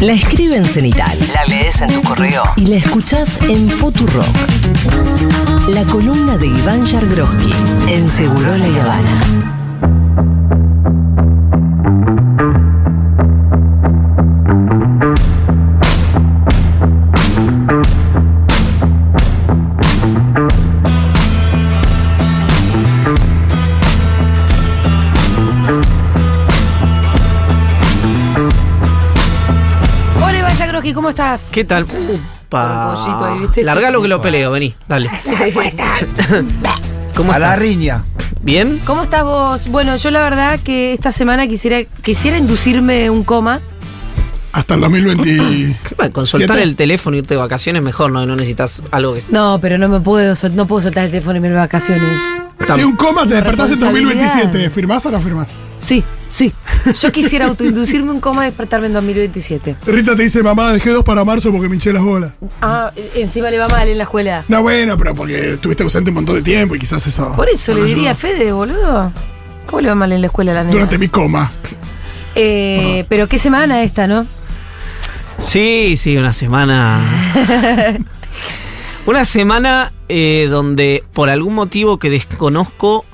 La escribe en cenital, la lees en tu correo y la escuchás en Futurock. La columna de Iván Yargroski en Segurola y Habana. Estás? ¿Qué tal? Pollito Upa. ahí, ¿viste? Largalo que lo peleo, vení, dale. ¿Cómo A la estás? riña. ¿Bien? ¿Cómo estás vos? Bueno, yo la verdad que esta semana quisiera, quisiera inducirme un coma. Hasta el 2020. Bueno, con soltar ¿Siete? el teléfono y irte de vacaciones mejor, ¿no? No necesitas algo que... No, pero no me puedo, sol- no puedo soltar el teléfono y irme de vacaciones. Si un coma te despertás en Responsabilidad. 2027, ¿firmás o no firmás? Sí, sí. Yo quisiera autoinducirme un coma y despertarme en 2027. Rita te dice, mamá, dejé dos para marzo porque me hinché las bolas. Ah, encima le va mal en la escuela. No, bueno, pero porque estuviste ausente un montón de tiempo y quizás eso. Por eso no le me diría a. Fede, boludo. ¿Cómo le va mal en la escuela a la nena? Durante mi coma. Eh, pero qué semana esta, ¿no? Sí, sí, una semana... una semana eh, donde por algún motivo que desconozco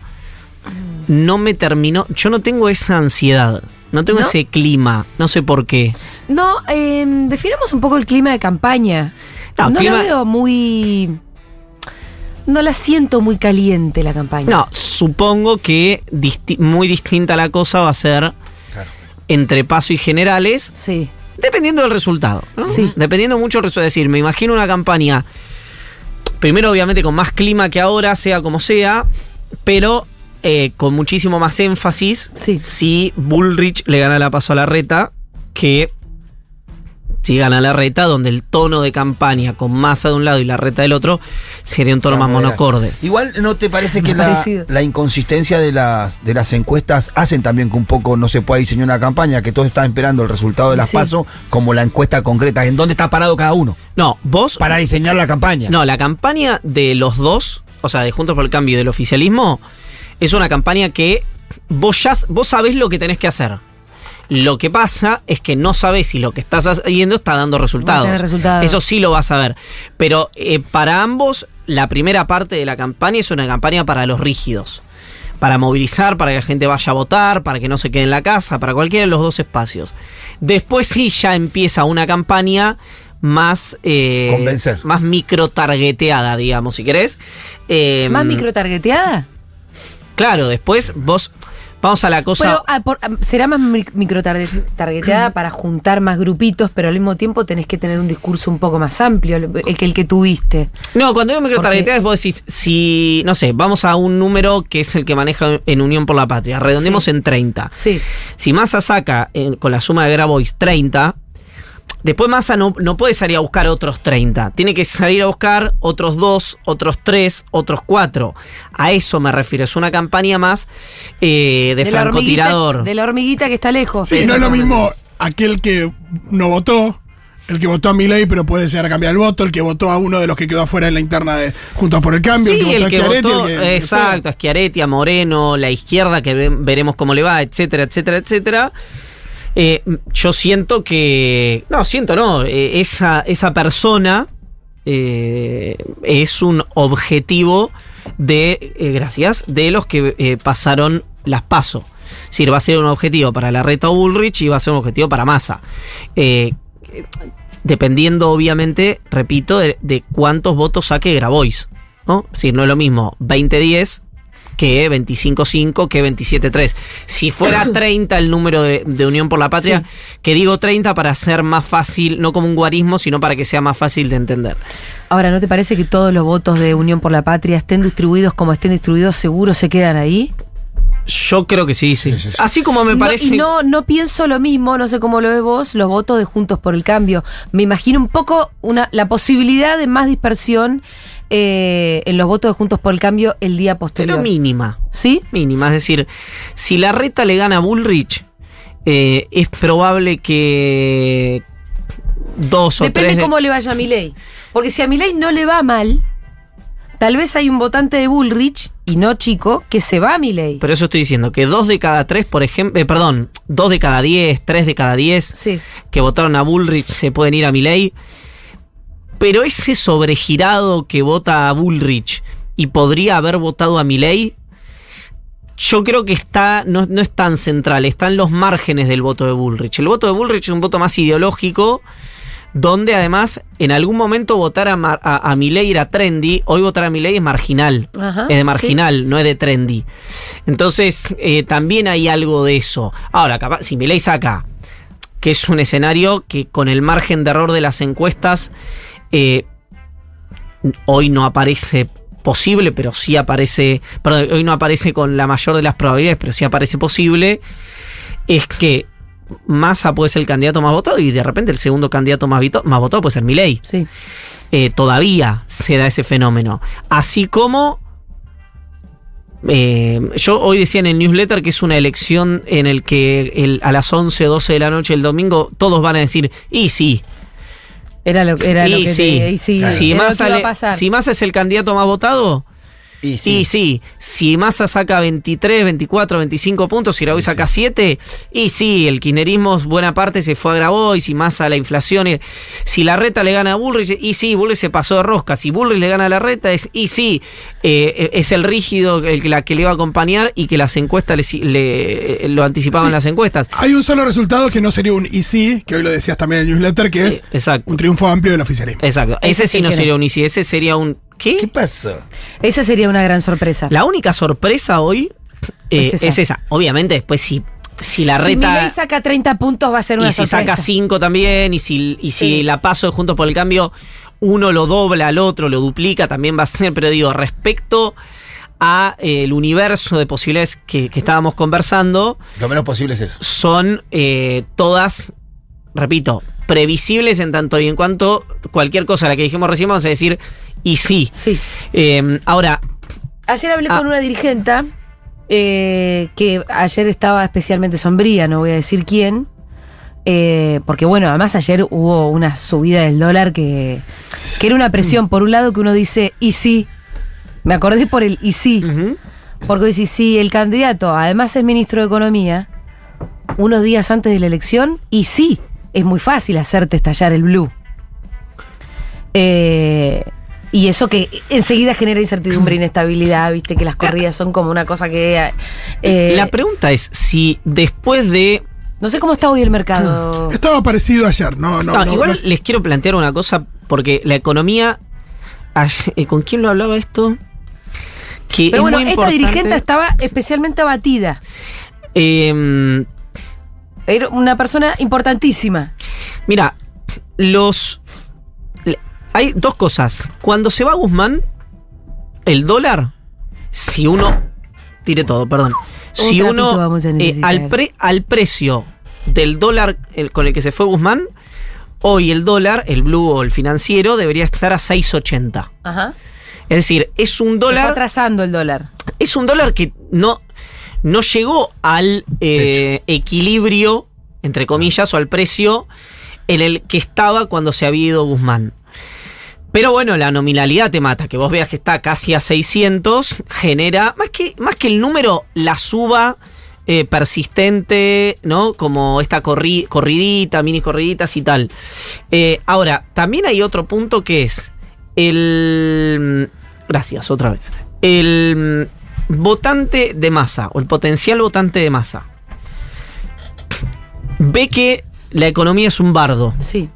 no me terminó... Yo no tengo esa ansiedad, no tengo ¿No? ese clima, no sé por qué. No, eh, definamos un poco el clima de campaña. No, No, clima- la veo muy. No la siento muy caliente la campaña. No, supongo que disti- muy distinta la cosa va a ser Claro. entre paso y generales, Sí. Dependiendo del resultado. ¿no? Sí. Dependiendo mucho del resultado. Es decir, me imagino una campaña, primero obviamente con más clima que ahora, sea como sea, pero eh, con muchísimo más énfasis Sí. si Bullrich le gana la paso a la reta que si gana la reta, donde el tono de campaña con masa de un lado y la reta del otro sería un tono más monocorde. Igual no te parece que la, inconsistencia de las, de las encuestas hacen también que un poco no se pueda diseñar una campaña, que todos están esperando el resultado de las Sí. pasos como la encuesta concreta, en dónde está parado cada uno, No, vos para diseñar la campaña. No, la campaña de los dos, o sea, de Juntos por el Cambio y del oficialismo, es una campaña que vos ya vos sabés lo que tenés que hacer. Lo que pasa es que no sabés si lo que estás haciendo está dando resultados. Eso sí lo vas a ver. Pero eh, para ambos, la primera parte de la campaña es una campaña para los rígidos. Para movilizar, para que la gente vaya a votar, para que no se quede en la casa, para cualquiera de los dos espacios. Después sí ya empieza una campaña más... eh, Convencer. Más micro-targeteada, digamos, si querés. Eh, ¿Más microtargeteada? Claro, después vos... Vamos a la cosa... Pero ah, por- ah, será más mi- microtargeteada para juntar más grupitos, pero al mismo tiempo tenés que tener un discurso un poco más amplio el que el que tuviste. No, cuando digo microtargeteada es vos decís, si, no sé, vamos a un número que es el que maneja en Unión por la Patria, redondemos Sí. en 30. Sí. Si Massa saca eh, con la suma de Grabois 30, después Massa no, no puede salir a buscar otros 30. Tiene que salir a buscar otros 2, otros 3, otros 4. A eso me refiero. Es una campaña más eh, de, la hormiguita, francotirador. de la hormiguita que está lejos. Sí, no es lo mismo aquel que no votó, el que votó a Milei, pero puede llegar a cambiar el voto, el que votó a uno de los que quedó afuera en la interna de Juntos por el Cambio, Sí, el a que Schiaretti, votó, el que- el que exacto, a Schiaretti, a Moreno, la izquierda, que ve- veremos cómo le va, etcétera, etcétera, etcétera. Eh, yo siento que. No, siento, no. eh, esa, esa persona eh, es un objetivo de. gracias. De los que pasaron las pasos. Es decir, va a ser un objetivo para la reta Bullrich y va a ser un objetivo para Massa. Dependiendo, obviamente, repito, de, cuántos votos saque Grabois. ¿no? Decir, no es lo mismo 20-10 que 25-5 que 27-3. Si fuera 30 el número de, de Unión por la Patria, que digo 30 para ser más fácil, no como un guarismo, sino para que sea más fácil de entender. Ahora, ¿no te parece que todos los votos de Unión por la Patria estén distribuidos como estén distribuidos, seguro se quedan ahí? Yo creo que sí, sí. Sí, sí, sí. Así como me No, parece. y no, no pienso lo mismo, no sé cómo lo ves vos, los votos de Juntos por el Cambio. Me imagino un poco una, la posibilidad de más dispersión eh, en los votos de Juntos por el Cambio el día posterior. pero mínima. ¿Sí? Mínima. Es decir, si la reta le gana a Bullrich, eh, es probable que dos o Depende tres. de- cómo le vaya a Milei. Porque si a Milei no le va mal, tal vez hay un votante de Bullrich, y no chico, que se va a Milei. Por eso estoy diciendo que dos de cada tres, por ejemplo, eh, perdón, dos de cada diez, tres de cada diez Sí. que votaron a Bullrich se pueden ir a Milei. Pero ese sobregirado que vota a Bullrich y podría haber votado a Milei, yo creo que está no, no es tan central, está en los márgenes del voto de Bullrich. El voto de Bullrich es un voto más ideológico, donde además en algún momento votar a, Mar- a, a Milei era trendy, hoy votar a Milei es marginal. Ajá, es de marginal, no es de trendy. Entonces, eh, también hay algo de eso. Ahora, capaz, si Milei saca, que es un escenario que con el margen de error de las encuestas, eh, hoy no aparece posible, pero sí aparece, perdón, hoy no aparece con la mayor de las probabilidades, pero sí aparece posible, es que Massa puede ser el candidato más votado y de repente el segundo candidato más, vito- más votado puede ser Milei Sí. eh, todavía se da ese fenómeno. Así como eh, yo hoy decía en el newsletter que es una elección en el que el- a las 11, 12 de la noche el domingo todos van a decir, y sí, Era lo, era lo y que sí, te- y sí, si, era lo Massa que iba a pasar. si Massa es el candidato más votado, Y y sí. sí, si Massa saca 23, 24, 25 puntos y Grabois saca 7, y sí, el kirchnerismo buena parte se fue a Grabois y Massa la inflación. y- si la reta le gana a Bullrich, y sí, Bullrich se pasó de rosca. Si Bullrich le gana a la reta, es y sí, eh, es el rígido el que, la que le iba a acompañar y que las encuestas le, le- lo anticipaban Sí. las encuestas. Hay un solo resultado que no sería un easy, que hoy lo decías también en el newsletter, que es Sí, exacto. un triunfo amplio del oficialismo. Exacto. Ese Ese sí sí no sería un easy, ese sería un. ¿Qué ¿Qué? pasó? Esa sería una gran sorpresa. La única sorpresa hoy eh, Es esa. es esa. Obviamente, después si, si la si reta. Milei saca 30 puntos va a ser una y si sorpresa. saca 5 también, y si, y si Sí. la paso de Juntos por el Cambio, uno lo dobla al otro, lo duplica, también va a ser, pero digo, respecto a eh, el universo de posibilidades que, que estábamos conversando, Lo menos posible es eso. son eh, todas, repito, previsibles en tanto y en cuanto cualquier cosa a la que dijimos recién vamos a decir, y sí. Sí. Eh, ahora, Ayer hablé Ah. con una dirigenta eh, que ayer estaba especialmente sombría, no voy a decir quién. eh, porque bueno, además ayer hubo una subida del dólar que, que era una presión, por un lado que uno dice, y sí, me acordé por el y sí, porque si sí, el candidato además es ministro de Economía, unos días antes de la elección, y sí, es muy fácil hacerte estallar el blue. Eh, y eso que enseguida genera incertidumbre e inestabilidad, viste que las corridas son como una cosa que... eh, la pregunta es si después de no sé cómo está hoy el mercado. Estaba parecido ayer, no, no. No, no, igual no. les quiero plantear una cosa, porque la economía. eh, ¿Con quién lo hablaba esto? Que Pero es bueno, muy esta importante, dirigente estaba especialmente abatida. eh, Era una persona importantísima. mira, los. Hay dos cosas. Cuando se va Guzmán, el dólar, si uno. Tire todo, perdón. Un Si uno. vamos a eh, al, pre- al precio del dólar el- con el que se fue Guzmán, hoy el dólar, el blue o el financiero, debería estar a 6,80. Ajá. Es decir, es un Se dólar. atrasando el dólar. Es un dólar que no, no llegó al eh, equilibrio, entre comillas, o al precio en el que estaba cuando se había ido Guzmán. Pero bueno, la nominalidad te mata, que vos veas que está casi a 600, genera, más que, más que el número, la suba eh, persistente, ¿no? Como esta corri- corridita, mini corriditas y tal. Eh, ahora, también hay otro punto que es el... Gracias, otra vez. El votante de masa, o el potencial votante de masa, ve que la economía es un bardo. Sí.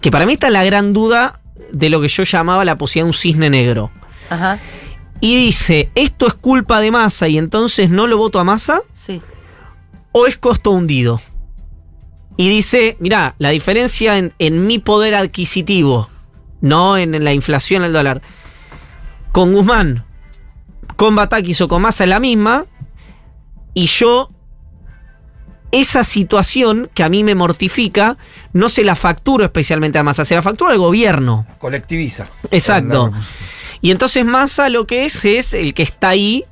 Que para mí está la gran duda de lo que yo llamaba la posibilidad de un cisne negro. Ajá. Y dice, ¿esto es culpa de masa y entonces no lo voto a masa? Sí. ¿O es costo hundido? Y dice, mirá, la diferencia en, en mi poder adquisitivo, no en, en la inflación del dólar, con Guzmán, con Batakis o con Massa es la misma, Y yo, esa situación que a mí me mortifica, no se la facturo especialmente a Massa, se la facturo al gobierno. Colectiviza. Exacto. Y entonces Massa lo que es es el que está ahí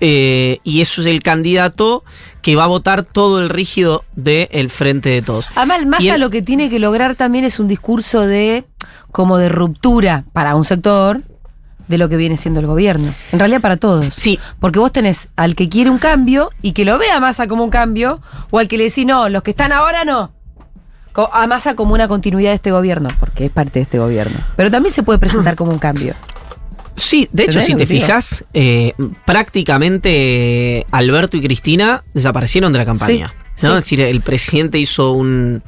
eh, y eso es el candidato que va a votar todo el rígido del frente de todos. Además, Massa lo que tiene que lograr también es un discurso de como de ruptura para un sector de lo que viene siendo el gobierno. En realidad para todos. Sí. Porque vos tenés al que quiere un cambio y que lo vea a Massa como un cambio, o al que le decís, no, los que están ahora no. A Massa como una continuidad de este gobierno, porque es parte de este gobierno. Pero también se puede presentar como un cambio. Sí, de hecho, ¿Entendés si te fijas, eh, prácticamente Alberto y Cristina desaparecieron de la campaña. Sí, ¿no? sí. Es decir, el presidente hizo un-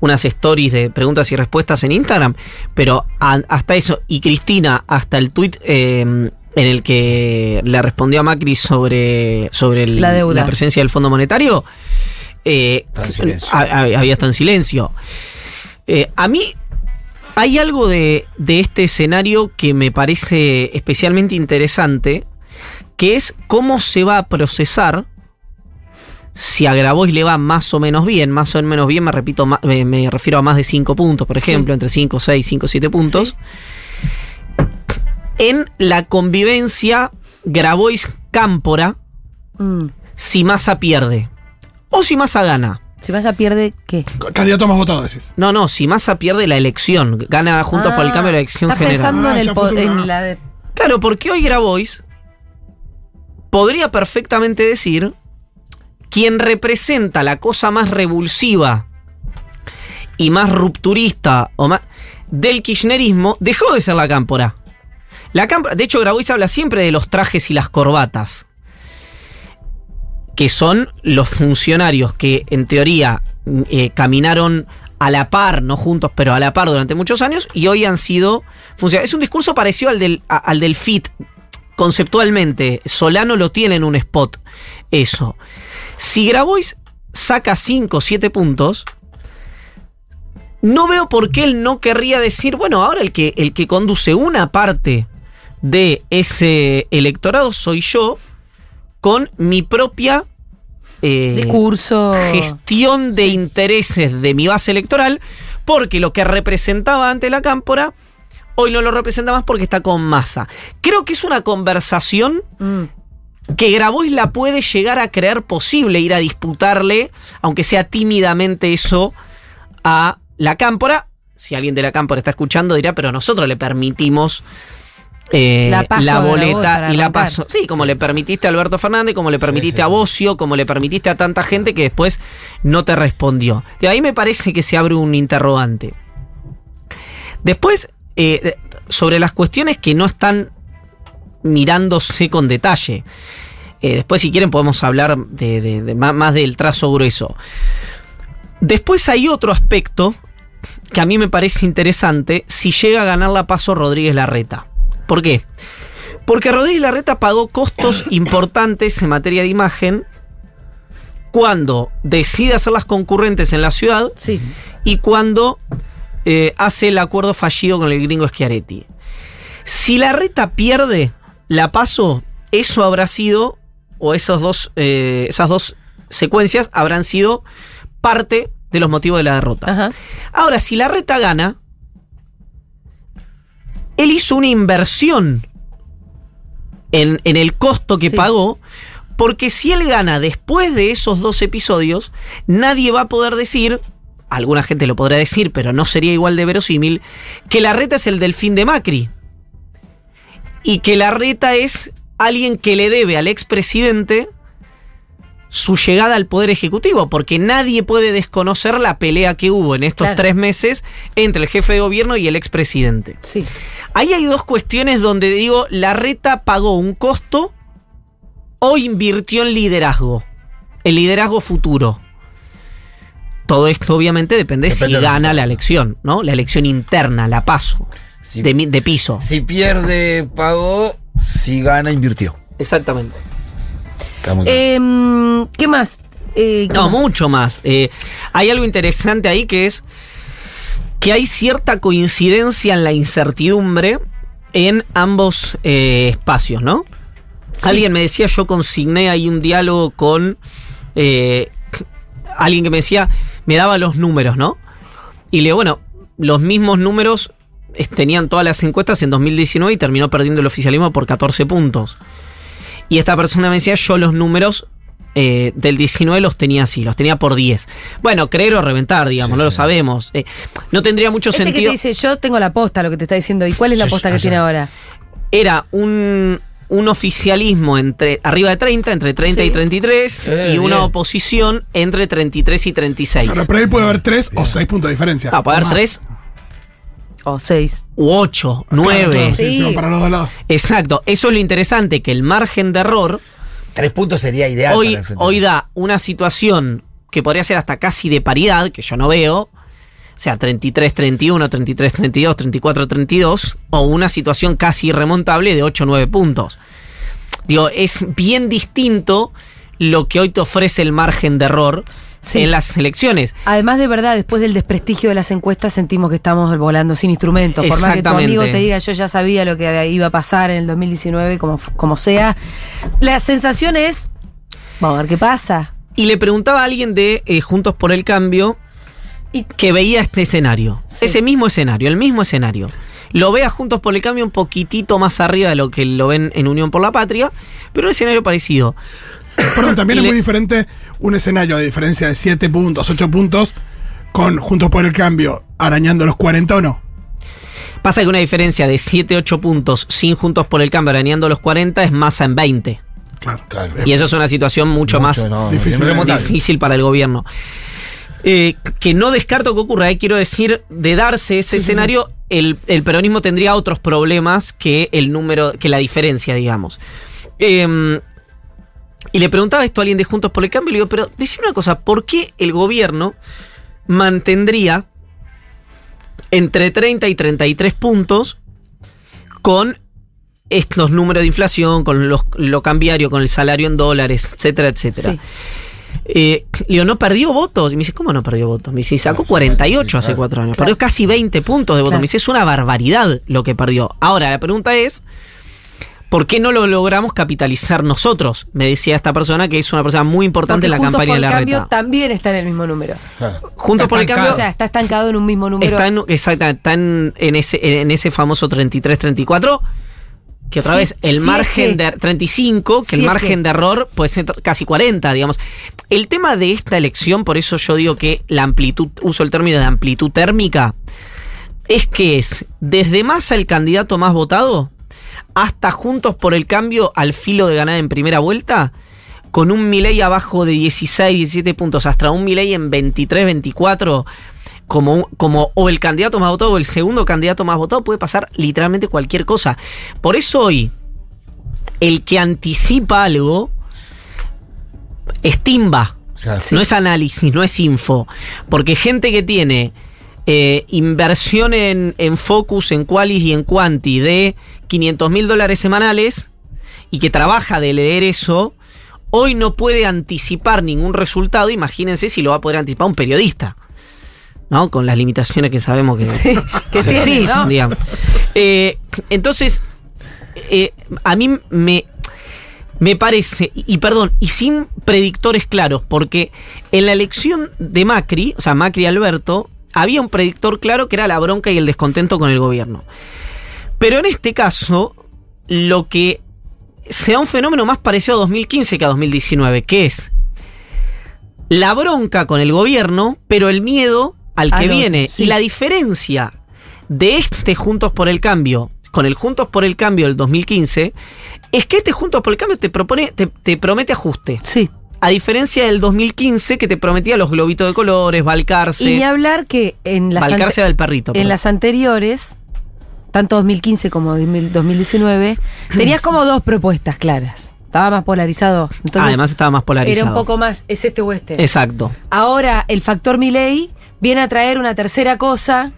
unas stories de preguntas y respuestas en Instagram, pero a- hasta eso, y Cristina, hasta el tweet eh, en el que le respondió a Macri sobre, sobre el- La deuda. presencia del Fondo Monetario, eh, había estado en silencio. Eh, a mí hay algo de, de este escenario que me parece especialmente interesante, que es cómo se va a procesar si a Grabois le va más o menos bien, más o menos bien, me repito, me, me refiero a más de 5 puntos, por Sí. ejemplo, entre 5, 6, 5, 7 puntos, en la convivencia Grabois-Cámpora Mm. si Massa pierde. O si Massa gana. Si Massa pierde, ¿qué? Candidato más votado, decís. No, no, si Massa pierde la elección, gana Juntos por el Ah, Cambio la elección estás general. pensando en, Ah, el po- futuro, en la de- Claro, porque hoy Grabois podría perfectamente decir quien representa la cosa más revulsiva y más rupturista o más del kirchnerismo dejó de ser la cámpora. La de hecho, Grabois habla siempre de los trajes y las corbatas, que son los funcionarios que en teoría eh, caminaron a la par, no juntos, pero a la par durante muchos años y hoy han sido funcionarios. Es un discurso parecido al del, al del FIT, conceptualmente. Solano lo tiene en un spot, eso. Si Grabois saca 5 o 7 puntos, no veo por qué él no querría decir, bueno, ahora el que, el que conduce una parte de ese electorado soy yo, con mi propia eh, discurso. gestión de intereses de mi base electoral, porque lo que representaba ante la cámpora, hoy no lo representa más porque está con masa. Creo que es una conversación Mm. que Grabois la puede llegar a creer posible, ir a disputarle, aunque sea tímidamente eso, a la cámpora. Si alguien de la cámpora está escuchando, dirá, pero nosotros le permitimos eh, La boleta y la arrancar. paso. Sí, como le permitiste a Alberto Fernández, como le permitiste sí, a. Bocio, como le permitiste a tanta gente que después no te respondió. De ahí me parece que se abre un interrogante. Después, eh, sobre las cuestiones que no están mirándose con detalle. Eh, después, si quieren, podemos hablar de, de- de más, más del trazo grueso. Después hay otro aspecto que a mí me parece interesante si llega a ganar la paso Rodríguez Larreta. ¿Por qué? Porque Rodríguez Larreta pagó costos importantes en materia de imagen cuando decide hacer las concurrentes en la ciudad Sí. y cuando eh, hace el acuerdo fallido con el gringo Schiaretti. Si la reta pierde la paso, eso habrá sido, o esos dos, eh, esas dos secuencias habrán sido parte de los motivos de la derrota. Ajá. Ahora, si la reta gana, él hizo una inversión en, en el costo que Sí. pagó, porque si él gana después de esos dos episodios, nadie va a poder decir, alguna gente lo podrá decir, pero no sería igual de verosímil, que la reta es el delfín de Macri. Y que la reta es alguien que le debe al expresidente su llegada al poder ejecutivo, porque nadie puede desconocer la pelea que hubo en estos Claro. tres meses entre el jefe de gobierno y el expresidente. Sí. Ahí hay dos cuestiones donde digo, la reta pagó un costo o invirtió en liderazgo, el liderazgo futuro. Todo esto obviamente depende, Depende si gana la elección, ¿no? La elección interna, la paso, Si, de, piso. si pierde, pagó. Si gana, invirtió. Exactamente. Está muy claro. Em, ¿Qué más? Eh, ¿qué No, más? mucho más. Eh, hay algo interesante ahí que es que hay cierta coincidencia en la incertidumbre en ambos eh, espacios, ¿no? Alguien me decía, yo consigné ahí un diálogo con eh, alguien que me decía, me daba los números, ¿no? Y le digo, bueno, los mismos números tenían todas las encuestas en 2019 y terminó perdiendo el oficialismo por 14 puntos. Y esta persona me decía, yo los números eh, del 19 los tenía así, los tenía por 10. Bueno, creer o reventar, digamos, Sí, no lo sabemos. Eh, no tendría mucho Este que te sentido. dice, yo tengo la posta, lo que te está diciendo. ¿Y cuál es la posta sí, que allá. tiene ahora? Era un, un oficialismo entre arriba de 30, entre 30 y Sí. 33, Eh, y una bien. oposición entre 33 y 36. Claro, pero ahí puede haber tres o seis puntos de diferencia. Ah, puede haber más. 3 O seis. u 8, Claro, 9. claro, sí, Sí. para los dos lados. Exacto, eso es lo interesante, que el margen de error Tres puntos sería ideal. hoy, para el hoy da una situación que podría ser hasta casi de paridad, que yo no veo, o sea, 33-31, 33-32, 34-32, o una situación casi irremontable de 8-9 puntos. Digo, es bien distinto lo que hoy te ofrece el margen de error Sí. en las elecciones. Además, de verdad, después del desprestigio de las encuestas, sentimos que estamos volando sin instrumentos. Por más que tu amigo te diga, yo ya sabía lo que iba a pasar en el 2019, como, como sea. La sensación es, vamos a ver qué pasa. Y le preguntaba a alguien de eh, Juntos por el Cambio Y- que veía este escenario. Sí. Ese mismo escenario, el mismo escenario. Lo vea Juntos por el Cambio un poquitito más arriba de lo que lo ven en Unión por la Patria, pero un escenario parecido. Perdón, también Y es le- muy diferente un escenario de diferencia de 7 puntos, 8 puntos, con Juntos por el Cambio arañando los 40 o no. Pasa que una diferencia de 7-8 puntos sin Juntos por el Cambio arañando los 40 es masa en 20. Claro. Claro. Y eso es una situación mucho, más no, difícil. irremontable. difícil para el gobierno. Eh, que no descarto que ocurra, eh, quiero decir, de darse ese Sí, sí, escenario, El, el peronismo tendría otros problemas que el número, que la diferencia, digamos. Eh, y le preguntaba esto a alguien de Juntos por el Cambio, y le digo, pero decime una cosa, ¿por qué el gobierno mantendría entre 30 y 33 puntos con estos números de inflación, con los- lo cambiario, con el salario en dólares, etcétera, etcétera? Eh, le digo, ¿no perdió votos? Y me dice, ¿cómo no perdió votos? Me dice, sacó Claro, 48 hace cuatro años. Perdió casi 20 puntos de votos. Me dice, es una barbaridad lo que perdió. Ahora, la pregunta es, ¿por qué no lo logramos capitalizar nosotros? Me decía esta persona que es una persona muy importante Porque en la Juntos campaña por de el la cambio reta. también está en el mismo número. Claro. Juntos por el cambio O sea, está estancado en un mismo número. está en, exacta- está en, en ese, en ese famoso 33-34. Que otra Sí, vez, el margen que- de 35, que sí el margen que- de error puede ser casi 40, digamos. El tema de esta elección, por eso yo digo que la amplitud, uso el término de amplitud térmica, es que es desde Massa el candidato más votado hasta Juntos por el Cambio al filo de ganar en primera vuelta, con un Milei abajo de 16, 17 puntos, hasta un Milei en 23, 24, como, un- como o el candidato más votado o el segundo candidato más votado, puede pasar literalmente cualquier cosa. Por eso hoy, el que anticipa algo es timba. Claro. No es análisis, no es info. Porque gente que tiene eh, inversión en, en Focus, en Qualis y en Quanti de 500 mil dólares semanales y que trabaja de leer eso, hoy no puede anticipar ningún resultado. Imagínense si lo va a poder anticipar un periodista. ¿No? Con las limitaciones que sabemos que, Sí, que ¿no? digamos. Eh, entonces, eh, a mí me, me parece, y, y perdón, y sin predictores claros, porque en la elección de Macri, o sea, Macri Alberto, había un predictor claro que era la bronca y el descontento con el gobierno. Pero en este caso, lo que se da un fenómeno más parecido a 2015 que a 2019, que es la bronca con el gobierno, pero el miedo al que viene. sí. Y la diferencia de este Juntos por el Cambio con el Juntos por el Cambio del 2015 es que este Juntos por el Cambio te propone, te, te promete ajuste. Sí. A diferencia del 2015 que te prometía los globitos de colores, Balcarce. Y ni hablar que en las, era el perrito. en perdón. las anteriores, tanto 2015 como 2019, tenías como dos propuestas claras. Estaba más polarizado. Entonces, Además estaba más polarizado. era un poco más, es este o este. Exacto. Ahora, el factor Milei viene a traer una tercera cosa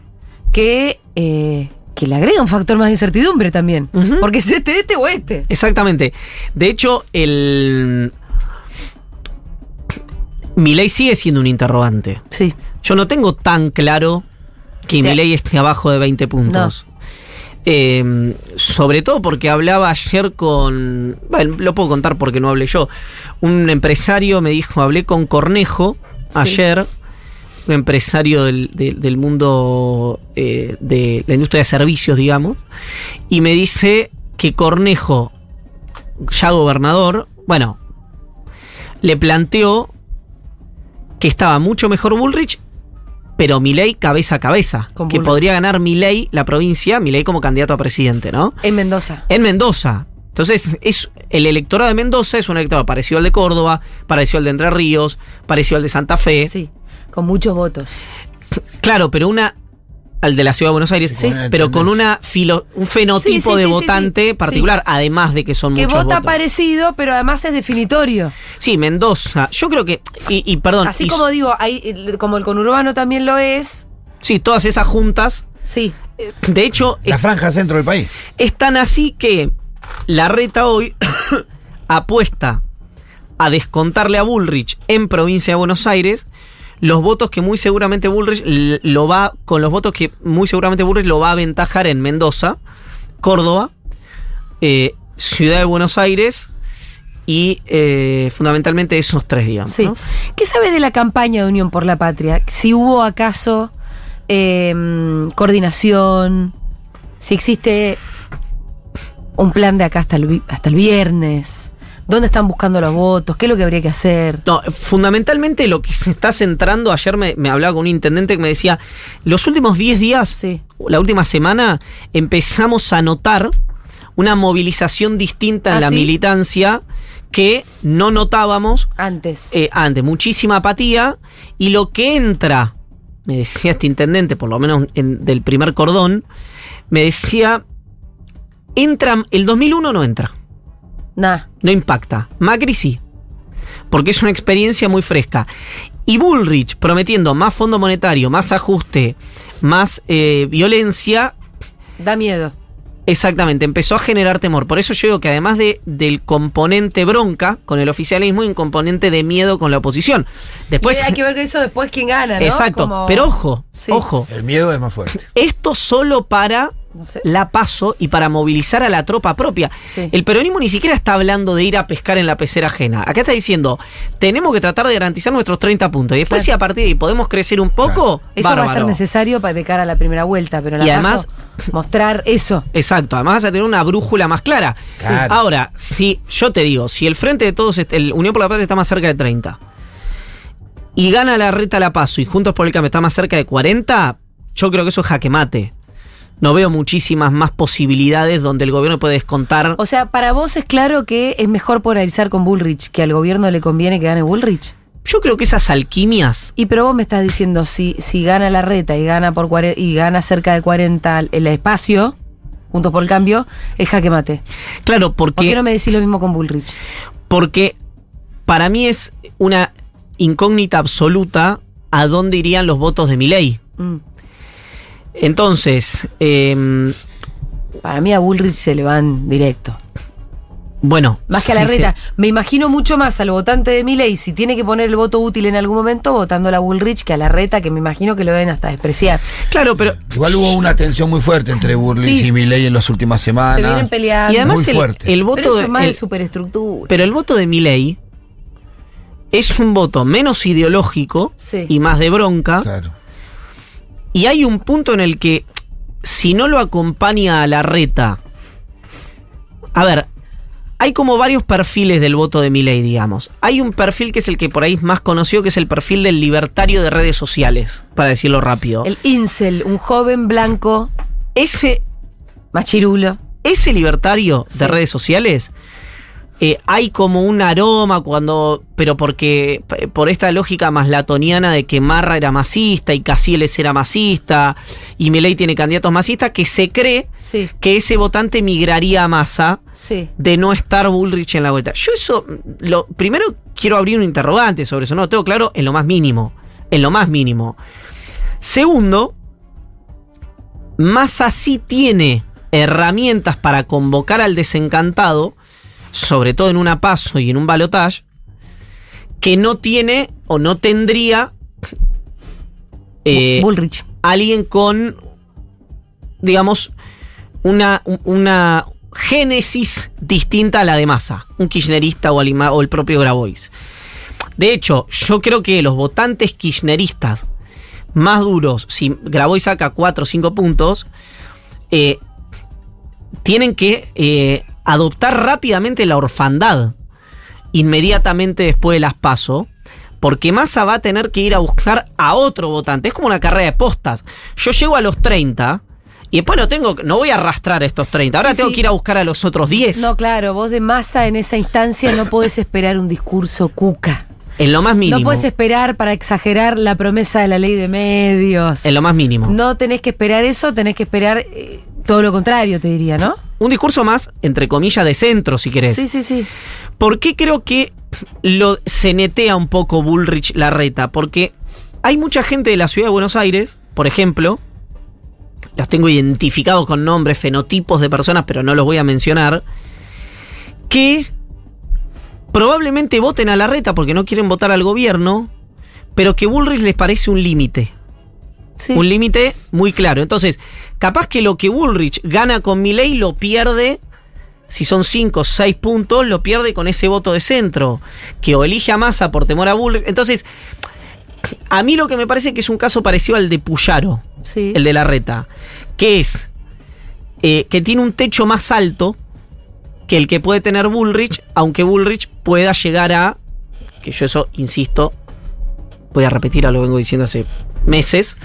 que, eh, que le agrega un factor más de incertidumbre también. Porque es este, este o este. Exactamente. De hecho, el. Milei sigue siendo un interrogante. Sí. Yo no tengo tan claro que Te- Milei esté abajo de 20 puntos. Eh, sobre todo porque hablaba ayer con. Bueno, lo puedo contar porque no hablé yo. Un empresario me dijo: hablé con Cornejo Sí. ayer, un empresario del, del- del mundo eh, de la industria de servicios, digamos, y me dice que Cornejo, ya gobernador, bueno, le planteó que estaba mucho mejor Bullrich, pero Milei cabeza a cabeza. Con que Bullrich. podría ganar Milei la provincia, Milei como candidato a presidente, ¿no? En Mendoza. En Mendoza. Entonces, es, el electorado de Mendoza es un electorado parecido al de Córdoba, parecido al de Entre Ríos, parecido al de Santa Fe. Sí, con muchos votos. Claro, pero una. Al de la ciudad de Buenos Aires, Sí. pero con una filo, un fenotipo Sí, sí, de votante sí. particular, además de que son Que muchos vota votos. parecido, pero además es definitorio. Sí, Mendoza. Yo creo que. Y, y perdón. Así y- como digo, hay, como el conurbano también lo es. Sí, todas esas juntas. Sí. eh, De hecho, La es, franja centro del país. es tan así que la reta hoy apuesta a descontarle a Bullrich en provincia de Buenos Aires los votos que muy seguramente Bullrich lo va con los votos que muy seguramente Bullrich lo va a aventajar en Mendoza, Córdoba, eh, Ciudad de Buenos Aires y eh, fundamentalmente esos tres digamos. Sí. ¿no? ¿Qué sabes de la campaña de Unión por la Patria? Si hubo acaso eh, coordinación, si existe un plan de acá hasta el, hasta el viernes, dónde están buscando los votos, qué es lo que habría que hacer. No, fundamentalmente lo que se está centrando, ayer me, me hablaba con un intendente que me decía, los últimos 10 días, Sí. la última semana, empezamos a notar una movilización distinta en ¿Ah, la sí? militancia que no notábamos Antes. eh, antes, muchísima apatía y lo que entra, me decía este intendente, por lo menos en- del primer cordón, me decía, entra, el 2001 no entra Nah. no impacta. Macri sí. Porque es una experiencia muy fresca. Y Bullrich prometiendo más fondo monetario, más ajuste, más eh, violencia, Da miedo. exactamente, empezó a generar temor. Por eso yo digo que además de, del componente bronca con el oficialismo, hay un componente de miedo con la oposición. Después, y hay que ver eso después quién gana, ¿no? exacto, Como- pero ojo, Sí. ojo, El miedo es más fuerte. esto solo para No sé. la paso y para movilizar a la tropa propia. Sí. El peronismo ni siquiera está hablando de ir a pescar en la pecera ajena. Acá está diciendo, tenemos que tratar de garantizar nuestros 30 puntos. Y después Claro. si a partir de ahí podemos crecer un poco, Eso va a ser necesario para de cara a la primera vuelta, pero la Y además- paso, mostrar eso. Exacto, además vas a tener una brújula más clara. Claro. Ahora, si yo te digo, si el frente de todos, el Unión por la Patria está más cerca de 30 y gana la reta la paso y Juntos por el Cambio está más cerca de 40, yo creo que eso es jaque mate. No veo muchísimas más posibilidades donde el gobierno puede descontar. O sea, para vos es claro que es mejor polarizar con Bullrich, que al gobierno le conviene que gane Bullrich. Yo creo que esas alquimias Y pero vos me estás diciendo, si, si gana la reta y gana por y gana cerca de 40 el espacio, juntos por el cambio, es jaque mate. Claro, ¿Por porque, qué no me decís lo mismo con Bullrich? porque para mí es una incógnita absoluta a dónde irían los votos de mi ley. Mm. Entonces, em, Para mí a Bullrich se le van directo. bueno. Más que a la sí, reta. sí. Me imagino mucho más al votante de Milei si tiene que poner el voto útil en algún momento votando a la Bullrich que a la reta, que me imagino que lo deben hasta despreciar. Claro, pero. Igual hubo una tensión muy fuerte entre Sí. y Milei en las últimas semanas. Se vienen peleando. Y además Muy el, fuerte. el pero voto eso de. es más el- de superestructura. pero el voto de mi ley es un voto menos ideológico Sí. y más de bronca. Claro. Y hay un punto en el que, si no lo acompaña a la reta. A ver, hay como varios perfiles del voto de Milei, digamos. Hay un perfil que es el que por ahí es más conocido, que es el perfil del libertario de redes sociales, para decirlo rápido. El incel, un joven blanco, Ese, machirulo. ese libertario Sí. de redes sociales, eh, hay como un aroma cuando. Pero porque. Por esta lógica maslatoniana de que Marra era masista y Casieles era masista y Milei tiene candidatos masistas, que se cree Sí, que ese votante migraría a masa sí. de no estar Bullrich en la vuelta. Yo eso. Lo, primero quiero abrir un interrogante sobre eso. No lo tengo claro en lo más mínimo. En lo más mínimo. Segundo, Massa sí tiene herramientas para convocar al desencantado, sobre todo en una paso y en un balotage, que no tiene o no tendría eh, Bullrich. alguien con, digamos, una, un- una génesis distinta a la de Massa, un kirchnerista o, Alima- o el propio Grabois. De hecho, yo creo que los votantes kirchneristas más duros, si Grabois saca 4 o 5 puntos, eh, tienen que eh, adoptar rápidamente la orfandad inmediatamente después de las PASO. Porque Massa va a tener que ir a buscar a otro votante. Es como una carrera de postas. Yo llego a los 30 y después no tengo, no voy a arrastrar estos 30. Ahora Sí, tengo sí. que ir a buscar a los otros 10. No, claro, vos de masa en esa instancia no podés esperar un discurso cuca. en lo más mínimo. No podés esperar para exagerar la promesa de la ley de medios. En lo más mínimo. No tenés que esperar eso, tenés que esperar eh, todo lo contrario, te diría, ¿no? Un discurso más, entre comillas, de centro, si querés. Sí, sí, sí. ¿Por qué creo que lo se netea un poco Bullrich la reta? Porque hay mucha gente de la ciudad de Buenos Aires, por ejemplo, los tengo identificados con nombres, fenotipos de personas, pero no los voy a mencionar, que probablemente voten a la reta porque no quieren votar al gobierno, pero que Bullrich les parece un límite. Sí. Un límite muy claro. Entonces, capaz que lo que Bullrich gana con Milei lo pierde, si son 5 o 6 puntos, lo pierde con ese voto de centro, que o elige a Massa por temor a Bullrich. Entonces, a mí lo que me parece que es un caso parecido al de Puyaro, Sí. el de la reta, que es eh, que tiene un techo más alto que el que puede tener Bullrich, aunque Bullrich pueda llegar a, que yo eso insisto, voy a repetir, lo vengo diciendo hace meses,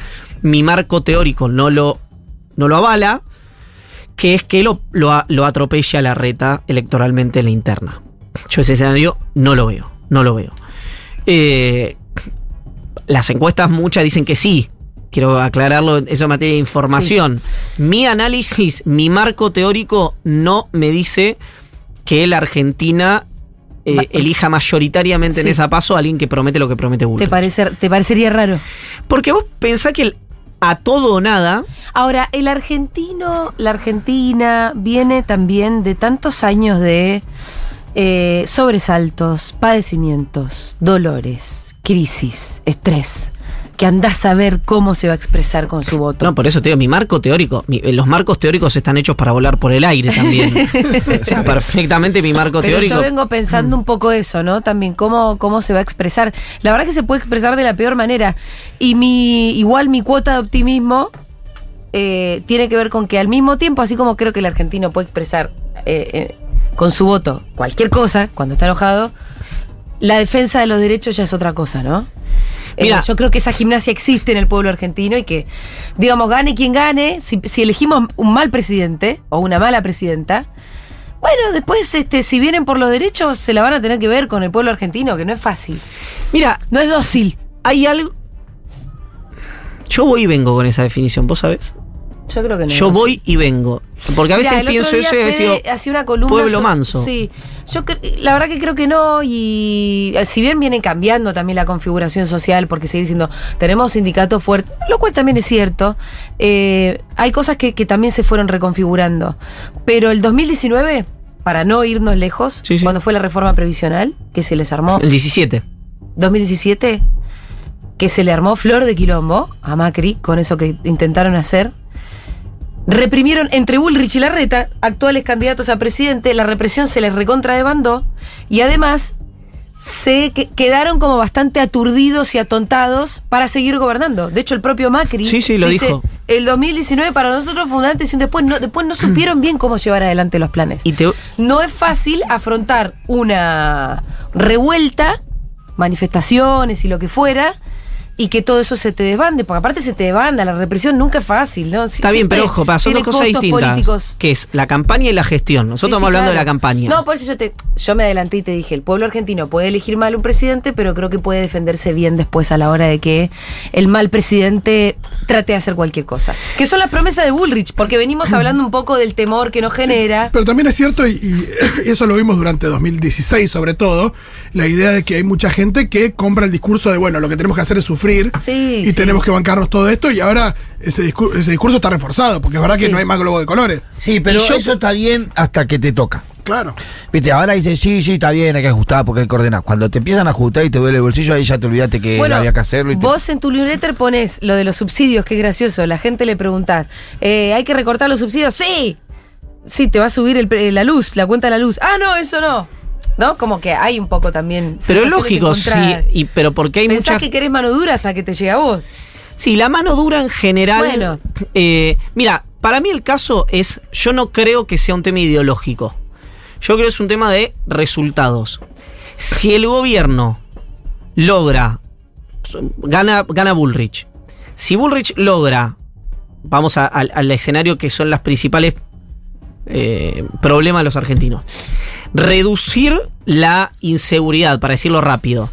mi marco teórico no lo, no lo avala, que es que lo, lo, a- lo atropelle a la reta electoralmente en la interna. Yo ese escenario no lo veo, no lo veo. Eh, las encuestas muchas dicen que sí. Quiero aclararlo, eso en materia de información. Mi análisis, mi marco teórico no me dice que la Argentina eh, elija mayoritariamente en esa paso a alguien que promete lo que promete ¿Te, Bullrich. parece, ¿Te parecería raro? Porque vos pensás que el a todo o nada, Ahora, el argentino, la Argentina, viene también de tantos años de eh, sobresaltos, padecimientos, dolores, crisis, estrés, que andás a ver cómo se va a expresar con su voto. no, por eso te digo, mi marco teórico, mi- los marcos teóricos están hechos para volar por el aire también. o sea, perfectamente mi marco Pero teórico. yo vengo pensando un poco eso, ¿no? También cómo, cómo se va a expresar. La verdad que se puede expresar de la peor manera. Y mi, igual mi cuota de optimismo eh, tiene que ver con que al mismo tiempo, así como creo que el argentino puede expresar eh, eh, con su voto cualquier cosa cuando está enojado, la defensa de los derechos ya es otra cosa, ¿no? Eh, Mira. yo creo que esa gimnasia existe en el pueblo argentino y que, digamos, gane quien gane, si, si elegimos un mal presidente o una mala presidenta, bueno, después, este, si vienen por los derechos, se la van a tener que ver con el pueblo argentino, que no es fácil. Mira, No es dócil. hay algo. Yo voy y vengo con esa definición, ¿vos sabés? Yo creo que no. Yo voy y vengo. Porque a veces Mirá, pienso eso y a veces digo, una columna pueblo so- manso. Sí, yo la verdad que creo que no y eh, si bien viene cambiando también la configuración social porque sigue diciendo tenemos sindicatos fuertes, lo cual también es cierto, eh, hay cosas que, que también se fueron reconfigurando, pero el 2019 para no irnos lejos, Sí, sí. cuando fue la reforma previsional que se les armó el 17. 2017 que se le armó flor de quilombo a Macri con eso que intentaron hacer. Reprimieron entre Bullrich y Larreta, actuales candidatos a presidente, la represión se les recontra demandó y además se que- quedaron como bastante aturdidos y atontados para seguir gobernando. De hecho, el propio Macri Sí, sí, lo dice, dijo. el 2019 para nosotros fue un antes y un después. No, después no supieron bien cómo llevar adelante los planes. Y te, No es fácil afrontar una revuelta, manifestaciones y lo que fuera, y que todo eso se te desbande, porque aparte se te desbanda, la represión nunca es fácil, ¿no? Está bien, pero ojo, pasó tiene dos cosas distintas. políticos. Que es la campaña y la gestión. Nosotros Sí, sí, estamos hablando de la campaña. No, por eso yo te, yo me adelanté y te dije, el pueblo argentino puede elegir mal un presidente, pero creo que puede defenderse bien después a la hora de que el mal presidente trate de hacer cualquier cosa. Que son las promesas de Bullrich, porque venimos hablando un poco del temor que nos genera. Pero también es cierto, y, y eso lo vimos durante 2016 sobre todo, la idea de que hay mucha gente que compra el discurso de, bueno, lo que tenemos que hacer es sufrir Sí, y sí. tenemos que bancarnos todo esto y ahora ese, discur- ese discurso está reforzado, porque es verdad Sí. que no hay más globo de colores. Sí, pero Y yo- eso está bien hasta que te toca. Claro. Viste, ahora dices, sí, sí, está bien, hay que ajustar porque hay que ordenar. Cuando te empiezan a ajustar y te duele el bolsillo, ahí ya te olvidaste que Bueno, había que hacerlo. Y te- vos en tu newsletter pones lo de los subsidios, que es gracioso. La gente le preguntás, eh, ¿hay que recortar los subsidios? Sí, sí, te va a subir el la luz, la cuenta de la luz. Ah, no, eso no. ¿No? Como que hay un poco también. Pero lógico, sí, y, pero porque hay Pensás mucha... que querés mano dura hasta que te llega a vos. Sí, la mano dura en general. Bueno. eh, mira, para mí el caso es, yo no creo que sea un tema ideológico. Yo creo que es un tema de resultados. Si el gobierno logra, gana, gana Bullrich. Si Bullrich logra, vamos a- al escenario que son las principales eh, problemas de los argentinos, reducir la inseguridad, para decirlo rápido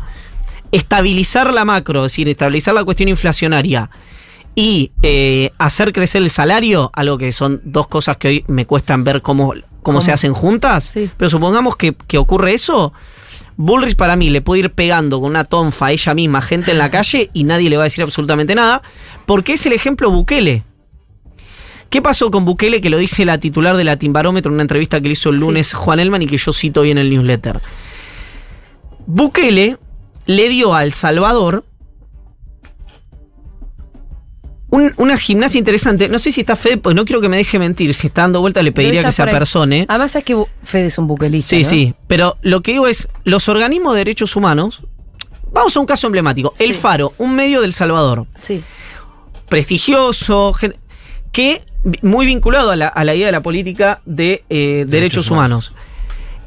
estabilizar la macro, es decir, estabilizar la cuestión inflacionaria y eh, hacer crecer el salario, algo que son dos cosas que hoy me cuestan ver cómo, cómo, se hacen juntas, Sí. pero supongamos que, que ocurre eso. Bullrich para mí le puede ir pegando con una tonfa a ella misma, gente en la calle, y nadie le va a decir absolutamente nada, porque es el ejemplo Bukele. ¿Qué pasó con Bukele? Que lo dice la titular de Latin Barómetro en una entrevista que le hizo el Sí. lunes Juan Elman y que yo cito hoy en el newsletter. Bukele le dio a El Salvador un- una gimnasia interesante. No sé si está Fede, pues no quiero que me deje mentir. Si está dando vuelta, le pediría que se apersone. Además, es que Fede es un buquelista. Sí, ¿no? sí. Pero lo que digo es, los organismos de derechos humanos. Vamos a un caso emblemático. El. Faro, un medio del Salvador. Sí. Prestigioso, que muy vinculado a la, a la idea de la política de eh, derechos, humanos.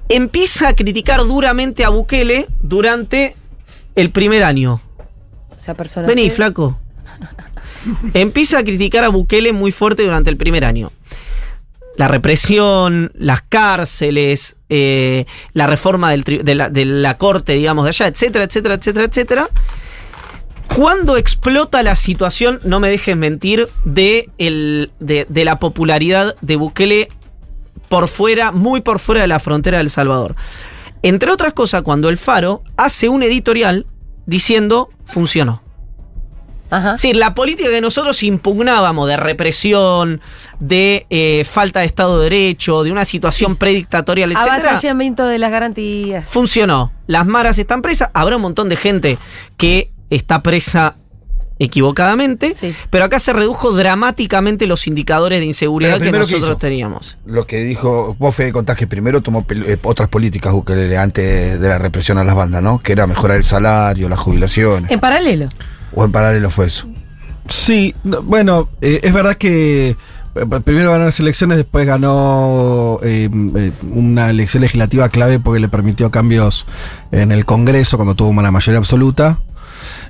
Empieza a criticar duramente a Bukele durante el primer año. Esa persona. Vení, flaco. Empieza a criticar a Bukele muy fuerte durante el primer año. La represión, las cárceles, eh, la reforma del tri- de, la, de la corte, digamos, de allá, etcétera, etcétera, etcétera, etcétera. Cuando explota la situación, no me dejen mentir, de, el, de, de la popularidad de Bukele por fuera, muy por fuera de la frontera de El Salvador. Entre otras cosas, cuando el Faro hace un editorial diciendo funcionó. Ajá. Sí, la política que nosotros impugnábamos de represión, de eh, falta de Estado de Derecho, de una situación predictatorial, etcétera, Avasallamiento de las garantías. funcionó. Las maras están presas, habrá un montón de gente que está presa equivocadamente, Sí. pero acá se redujo dramáticamente los indicadores de inseguridad que primero, ¿qué nosotros teníamos. Lo que dijo, vos Fede contás que primero tomó eh, otras políticas Bukele antes de la represión a las bandas, ¿no? Que era mejorar el salario, las jubilaciones. En paralelo. O en paralelo fue eso. Sí, no, bueno, eh, es verdad que eh, primero ganó las elecciones, después ganó eh, una elección legislativa clave porque le permitió cambios en el Congreso cuando tuvo una mayoría absoluta.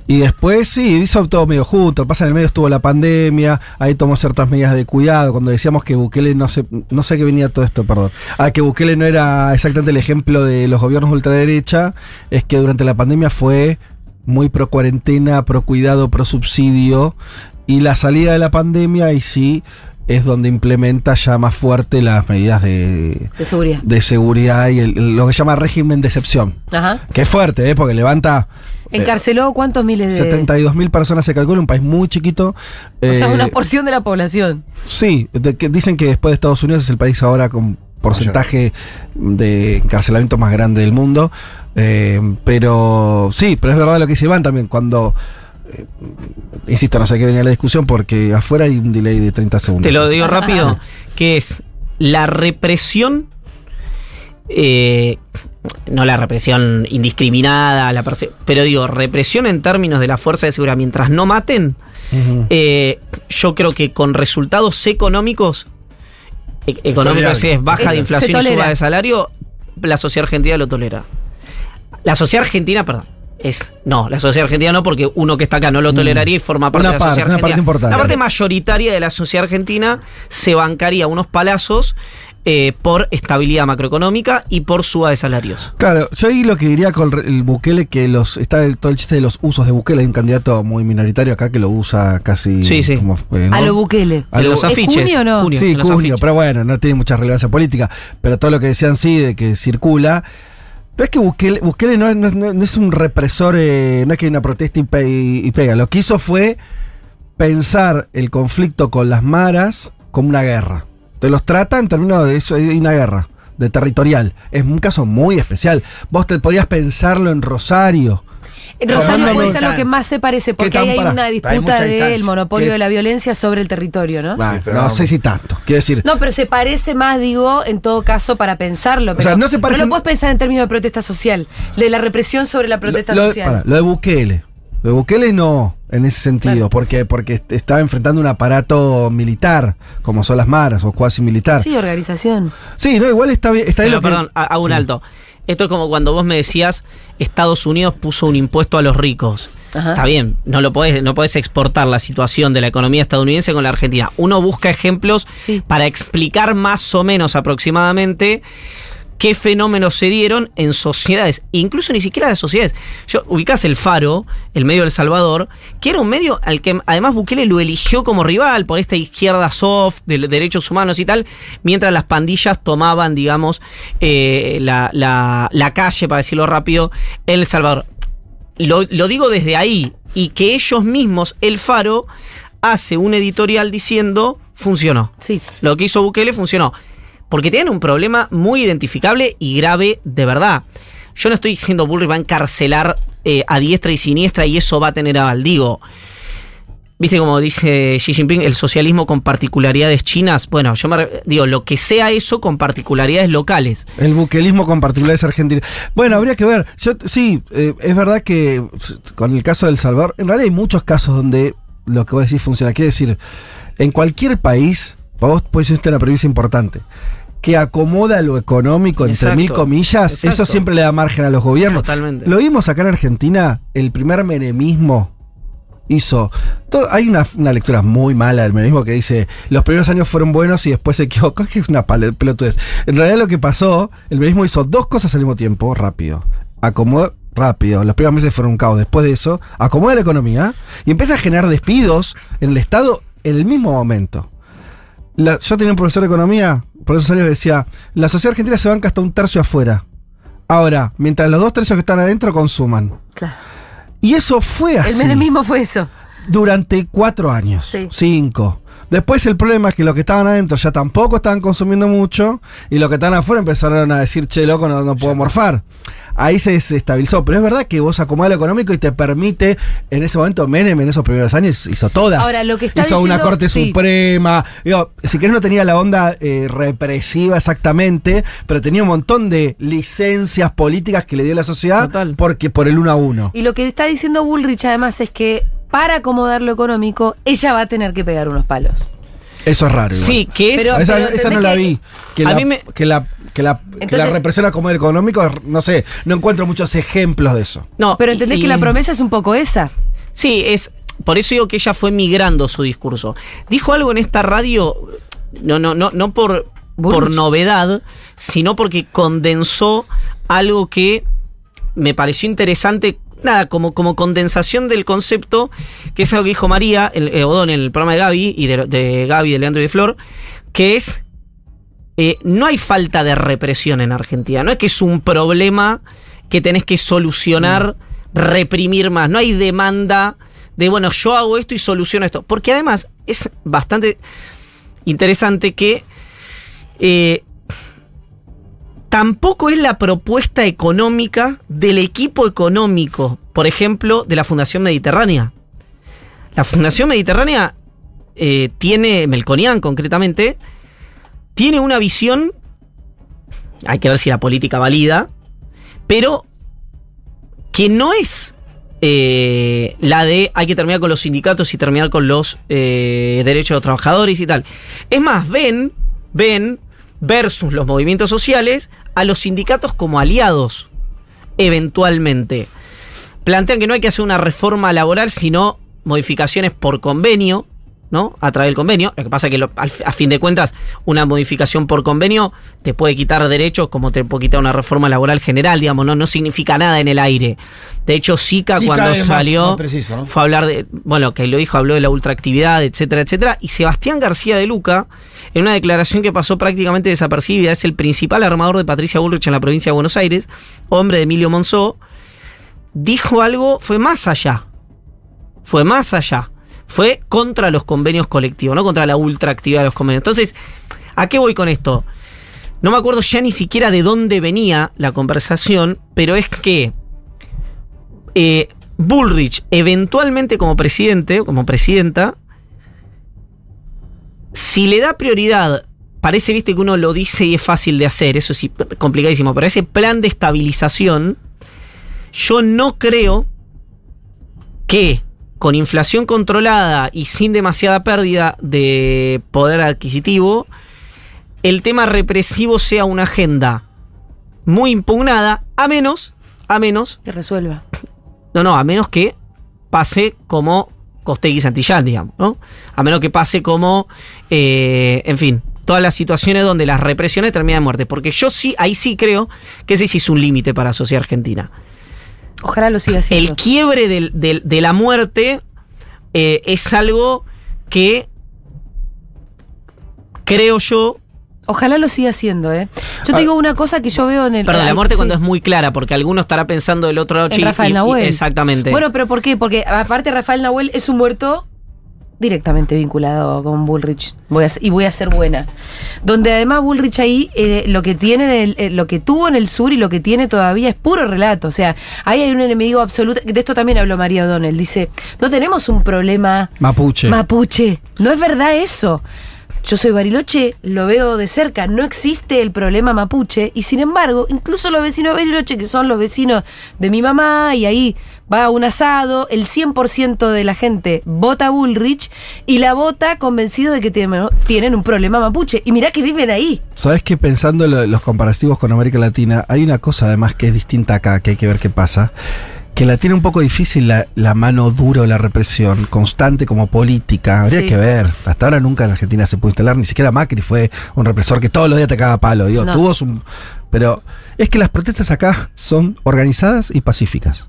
Y después sí, hizo todo medio junto. Pasa en el medio estuvo la pandemia, ahí tomó ciertas medidas de cuidado. Cuando decíamos que Bukele no sé, no sé qué venía todo esto, perdón. Ah, que Bukele no era exactamente el ejemplo de los gobiernos de ultraderecha, es que durante la pandemia fue muy pro cuarentena, pro cuidado, pro subsidio. Y la salida de la pandemia, y sí, es donde implementa ya más fuerte las medidas de, De seguridad. de seguridad y el- el- lo que llama régimen de excepción. Ajá. Que es fuerte, ¿eh? porque levanta Encarceló cuántos miles de. 72 mil personas, se calcula, un país muy chiquito. O sea, Eh, una porción de la población. Sí, de que dicen que después de Estados Unidos es el país ahora con porcentaje de encarcelamiento más grande del mundo. Eh, pero sí, pero es verdad lo que dice Iván también, cuando... eh, insisto, no sé qué venía la discusión porque afuera hay un delay de 30 segundos. Te lo digo rápido, que es la represión, eh, no la represión indiscriminada, la pero digo, represión en términos de la fuerza de seguridad, mientras no maten, eh, yo creo que con resultados económicos, e- económicos es baja de Eh, inflación se y suba de salario, la sociedad argentina lo tolera. La sociedad argentina, perdón. Es, no, la sociedad argentina no, porque uno que está acá no lo toleraría y forma parte Una de la parte, sociedad una argentina. parte importante. La parte mayoritaria de la sociedad argentina se bancaría unos palazos eh, por estabilidad macroeconómica y por suba de salarios. Claro, yo ahí lo que diría con el Bukele, que los está el- todo el chiste de los usos de Bukele, hay un candidato muy minoritario acá que lo usa casi Sí, sí. como, eh, ¿no? A lo Bukele. A los ¿Es afiches. junio o no? Junio, Sí, afiches. pero bueno, no tiene mucha relevancia política. Pero todo lo que decían sí, de que circula. Pero es que Bukele, Bukele no, es- no es- no es un represor, eh, no es que hay una protesta y, pe- y pega. Lo que hizo fue pensar el conflicto con las maras como una guerra. Te los trata en términos de eso, hay una guerra, de territorial. Es un caso muy especial. Vos te podrías pensarlo en Rosario. Rosario puede ser lo que más se parece, porque hay para- una hay disputa del monopolio ¿Qué? de la violencia sobre el territorio, ¿no? No vamos. sé si tanto. Quiero decir, No, pero se parece más, digo, en todo caso, para pensarlo. Pero sea, no se parecen- lo puedes pensar en términos de protesta social, de la represión sobre la protesta lo, lo- social. pará, lo de Bukele. Lo de Bukele no, en ese sentido, Claro. porque, porque est- está enfrentando un aparato militar, como son las maras o cuasi militar. Sí, organización. Sí, no, igual está bien. Está bien Pero, lo que- perdón, ha- hago un Sí. alto. Esto es como cuando vos me decías Estados Unidos puso un impuesto a los ricos. Ajá. Está bien, no lo podés, no podés exportar la situación de la economía estadounidense con la Argentina. Uno busca ejemplos Sí. para explicar más o menos aproximadamente qué fenómenos se dieron en sociedades, incluso ni siquiera las sociedades. Yo ubicás el Faro, el medio del Salvador, que era un medio al que además Bukele lo eligió como rival por esta izquierda soft de derechos humanos y tal, mientras las pandillas tomaban, digamos, eh, la, la- la calle, para decirlo rápido, en El Salvador. Lo, lo digo desde ahí, y que ellos mismos, el Faro, hace un editorial diciendo, funcionó. Sí. Lo que hizo Bukele funcionó. Porque tienen un problema muy identificable y grave de verdad. Yo no estoy diciendo Bullrich va a encarcelar eh, a diestra y siniestra y eso va a tener aval. Digo, viste como dice Xi Jinping, el socialismo con particularidades chinas. Bueno, yo me digo, lo que sea eso con particularidades locales. El buquelismo con particulares argentinas. Bueno, habría que ver. Yo sí, eh, es verdad que con el caso del Salvador, en realidad hay muchos casos donde lo que vos decís funciona. Quiere decir, en cualquier país, vos ser una premisa importante, que acomoda lo económico, entre Exacto. mil comillas, eso siempre le da margen a los gobiernos. Totalmente. Lo vimos acá en Argentina, el primer menemismo hizo. todo- hay una, una lectura muy mala del menemismo que dice: los primeros años fueron buenos y después se equivocó. Que es una pelotudez. En realidad, lo que pasó, el menemismo hizo dos cosas al mismo tiempo, rápido. Acomodó. Rápido, los primeros meses fueron un caos. Después de eso, acomoda la economía y empieza a generar despidos en el Estado en el mismo momento. La- yo tenía un profesor de economía, por esos años decía: la sociedad argentina se banca hasta un tercio afuera. Ahora, mientras los dos tercios que están adentro consuman. Claro. Y eso fue así. El menemismo fue eso. Durante cuatro años. Sí. Cinco. Después el problema es que los que estaban adentro ya tampoco estaban consumiendo mucho y los que estaban afuera empezaron a decir, che, loco, no, no puedo morfar. Ahí se desestabilizó. Pero es verdad que vos acomodás lo económico y te permite, en ese momento, Menem en esos primeros años hizo todas. Ahora, lo que está hizo una corte sí. suprema. Digo, si querés no tenía la onda eh, represiva exactamente, pero tenía un montón de licencias políticas que le dio la sociedad Total. porque por el uno a uno. Y lo que está diciendo Bullrich además es que para acomodar lo económico, ella va a tener que pegar unos palos. Eso es raro. igual. Sí, que es... Pero- esa, no la vi. Que, A la, mí me- que la que la, que la represión a como el económico, no sé, no encuentro muchos ejemplos de eso. no, Pero entendés y- que la promesa es un poco esa. Sí, es. Por eso digo que ella fue migrando su discurso. Dijo algo en esta radio, no, no, no, no por, por novedad, sino porque condensó algo que me pareció interesante. Nada, como, como condensación del concepto, que es algo que dijo María el, eh, Odón el programa de Gaby, y de, de Gaby, de Leandro y de Flor, que es eh, no hay falta de represión en Argentina. No es que es un problema que tenés que solucionar, reprimir más. No hay demanda de, bueno, yo hago esto y soluciono esto. Porque además es bastante interesante que eh, tampoco es la propuesta económica del equipo económico, por ejemplo, de la Fundación Mediterránea. La Fundación Mediterránea eh, tiene, Melconian concretamente, tiene una visión, hay que ver si la política valida, pero que no es eh, la de hay que terminar con los sindicatos y terminar con los eh, derechos de los trabajadores y tal. Es más, ven, ven versus los movimientos sociales a los sindicatos como aliados, eventualmente. Plantean que no hay que hacer una reforma laboral, sino modificaciones por convenio, ¿no? A través del convenio. Lo que pasa es que lo- a fin de cuentas, una modificación por convenio te puede quitar derechos como te puede quitar una reforma laboral general, digamos, no, no significa nada en el aire. De hecho, Zika, Zika cuando más- salió, más preciso, ¿no? fue a hablar de, bueno, que lo dijo, habló de la ultraactividad, etcétera, etcétera. Y Sebastián García de Luca, en una declaración que pasó prácticamente desapercibida, es el principal armador de Patricia Bullrich en la provincia de Buenos Aires, hombre de Emilio Monzó, dijo algo, fue más allá. Fue más allá. Fue contra los convenios colectivos, no contra la ultraactividad de los convenios. Entonces, ¿a qué voy con esto? No me acuerdo ya ni siquiera de dónde venía la conversación, pero es que eh, Bullrich, eventualmente como presidente o como presidenta, si le da prioridad, parece, viste, que uno lo dice y es fácil de hacer, eso es complicadísimo, pero ese plan de estabilización, yo no creo que con inflación controlada y sin demasiada pérdida de poder adquisitivo, el tema represivo sea una agenda muy impugnada, a menos, a menos, Que resuelva. no, no, a menos que pase como Costegui Santillán, digamos, ¿no? A menos que pase como, eh, en fin, todas las situaciones donde las represiones terminan en muerte. Porque yo sí, ahí sí creo que ese sí es un límite para la sociedad argentina. Ojalá lo siga haciendo. El quiebre del- del- de la muerte eh, es algo que creo yo. Ojalá lo siga haciendo, ¿eh? Yo te digo una cosa que yo veo en el. Perdón, la muerte sí. cuando es muy clara, porque alguno estará pensando del otro lado. En Rafael y- y- Nahuel. exactamente. Bueno, pero ¿por qué? Porque aparte Rafael Nahuel es un muerto directamente vinculado con Bullrich. Voy a, y voy a ser buena. Donde además Bullrich ahí eh, lo que tiene del- eh, lo que tuvo en el sur y lo que tiene todavía es puro relato. O sea, ahí hay un enemigo absoluto. De esto también habló María O'Donnell. Dice, no tenemos un problema Mapuche. Mapuche. No es verdad eso. Yo soy Bariloche, lo veo de cerca, no existe el problema mapuche y sin embargo, incluso los vecinos Bariloche, que son los vecinos de mi mamá, y ahí va un asado, el 100% de la gente vota Bullrich y la vota convencido de que tienen, un problema mapuche. Y mirá que viven ahí. Sabes que pensando lo- los comparativos con América Latina, hay una cosa además que es distinta acá, que hay que ver qué pasa. Que la tiene un poco difícil la, la mano dura o la represión constante como política. Habría Sí. que ver. Hasta ahora nunca en Argentina se pudo instalar. Ni siquiera Macri fue un represor que todos los días te caga a palo. Digo, No. tuvo su. Pero es que las protestas acá son organizadas y pacíficas.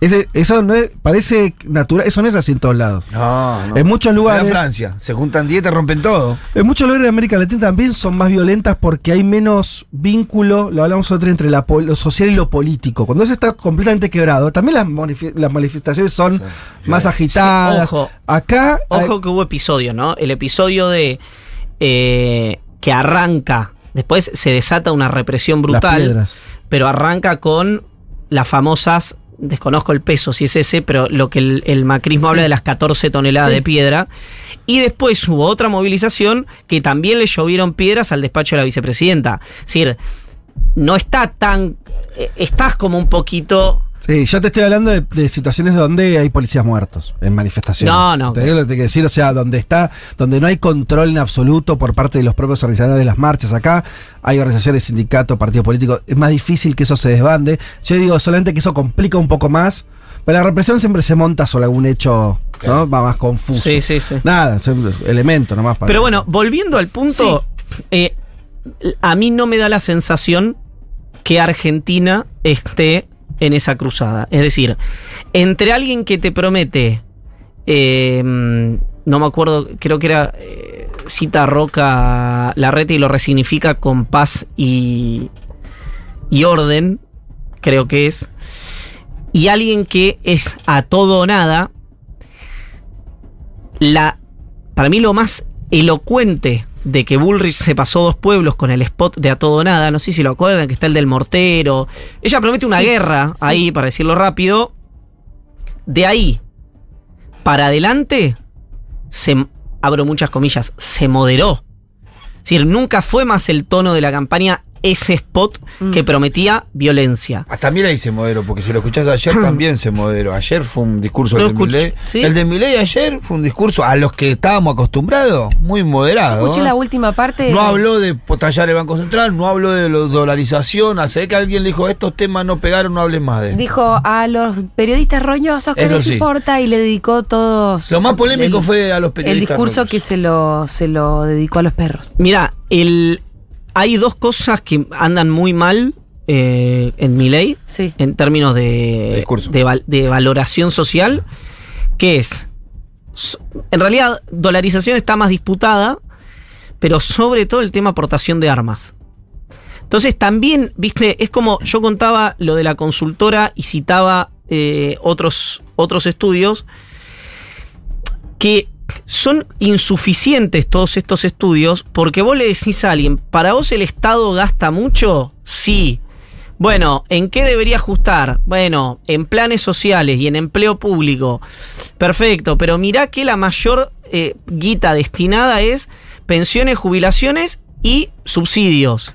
Ese, eso no es, parece natural, eso no es así en todos lados. No, no. En muchos lugares- Mira Francia, se juntan 10 te rompen todo. En muchos lugares de América Latina también son más violentas porque hay menos vínculo, lo hablamos otro entre la, lo social y lo político. Cuando eso está completamente quebrado, también las, las manifestaciones son más agitadas. Sí, ojo. Acá, Ojo que hubo episodios, ¿no? El episodio de eh, que arranca, después se desata una represión las brutal, piedras. pero arranca con las famosas, desconozco el peso si es ese, pero lo que el, el macrismo Sí. habla de las 14 toneladas Sí. de piedra. Y después hubo otra movilización que también le llovieron piedras al despacho de la vicepresidenta. Es decir, no está tan... eh, Estás como un poquito... Sí, yo te estoy hablando de, de situaciones donde hay policías muertos en manifestaciones. No, no. Te digo lo que decir, o sea, donde está, donde no hay control en absoluto por parte de los propios organizadores de las marchas. Acá hay organizaciones, sindicatos, partidos políticos. Es más difícil que eso se desbande. Yo digo solamente que eso complica un poco más. Pero la represión siempre se monta sobre algún hecho, ¿no? Va más confuso. Sí, sí, sí. Nada, es un elemento nomás para. Pero bueno, volviendo al punto, eh, a mí no me da la sensación que Argentina esté en esa cruzada. Es decir, entre alguien que te promete, eh, no me acuerdo, creo que era eh, cita Roca Larreta y lo resignifica con paz y, y orden, creo que es, y alguien que es a todo o nada, la, para mí lo más elocuente de que Bullrich se pasó dos pueblos con el spot de a todo o nada, no sé si lo acuerdan, que está el del mortero. Ella promete una Sí, guerra sí. ahí, para decirlo rápido. De ahí para adelante, se, abro muchas comillas, se moderó. Es decir, nunca fue más el tono de la campaña ese spot Mm. que prometía violencia. Hasta ahí se moderó, porque si lo escuchás ayer también se moderó. Ayer fue un discurso de escuché. Milei. ¿Sí? El de Milei ayer fue un discurso a los que estábamos acostumbrados, muy moderado. Escuché ¿eh? la última parte. No habló de tallar el Banco Central, no habló de la dolarización. Hace que alguien le dijo, estos temas no pegaron, no hablen más de esto. Dijo a los periodistas roñosos que Eso les sí. importa y le dedicó todos. Lo más polémico el- fue a los El periodistas. discurso roñosos. que se lo, se lo dedicó a los perros. Mira, el, hay dos cosas que andan muy mal eh, en mi ley, Sí. en términos De de, discurso. de, val- de valoración social, que es, en realidad, dolarización está más disputada, pero sobre todo el tema aportación de armas. Entonces también, viste, es como yo contaba lo de la consultora y citaba eh, otros, otros estudios que son insuficientes todos estos estudios porque vos le decís a alguien, ¿para vos el Estado gasta mucho? Sí. Bueno, ¿en qué debería ajustar? Bueno, en planes sociales y en empleo público. Perfecto, pero mirá que la mayor eh, guita destinada es pensiones, jubilaciones y subsidios.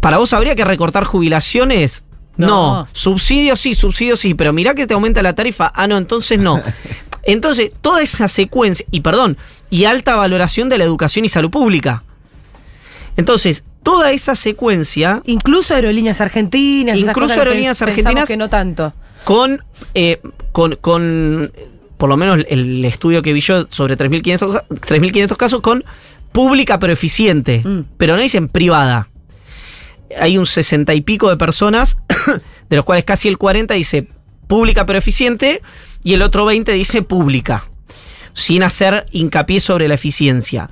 ¿Para vos habría que recortar jubilaciones? No. No. Subsidios sí, subsidios sí, pero mirá que te aumenta la tarifa. Ah, no, entonces no. Entonces, toda esa secuencia, y perdón, y alta valoración de la educación y salud pública. Entonces, toda esa secuencia Incluso aerolíneas argentinas. Incluso aerolíneas argentinas- que no tanto. con, eh, con, con, por lo menos el estudio que vi yo sobre 3.500 ca- 3.500 casos, con pública pero eficiente. Mm. Pero no dicen privada. Hay un 60 y pico de personas, de los cuales casi el 40 dice pública pero eficiente, y el otro 20 dice pública, sin hacer hincapié sobre la eficiencia.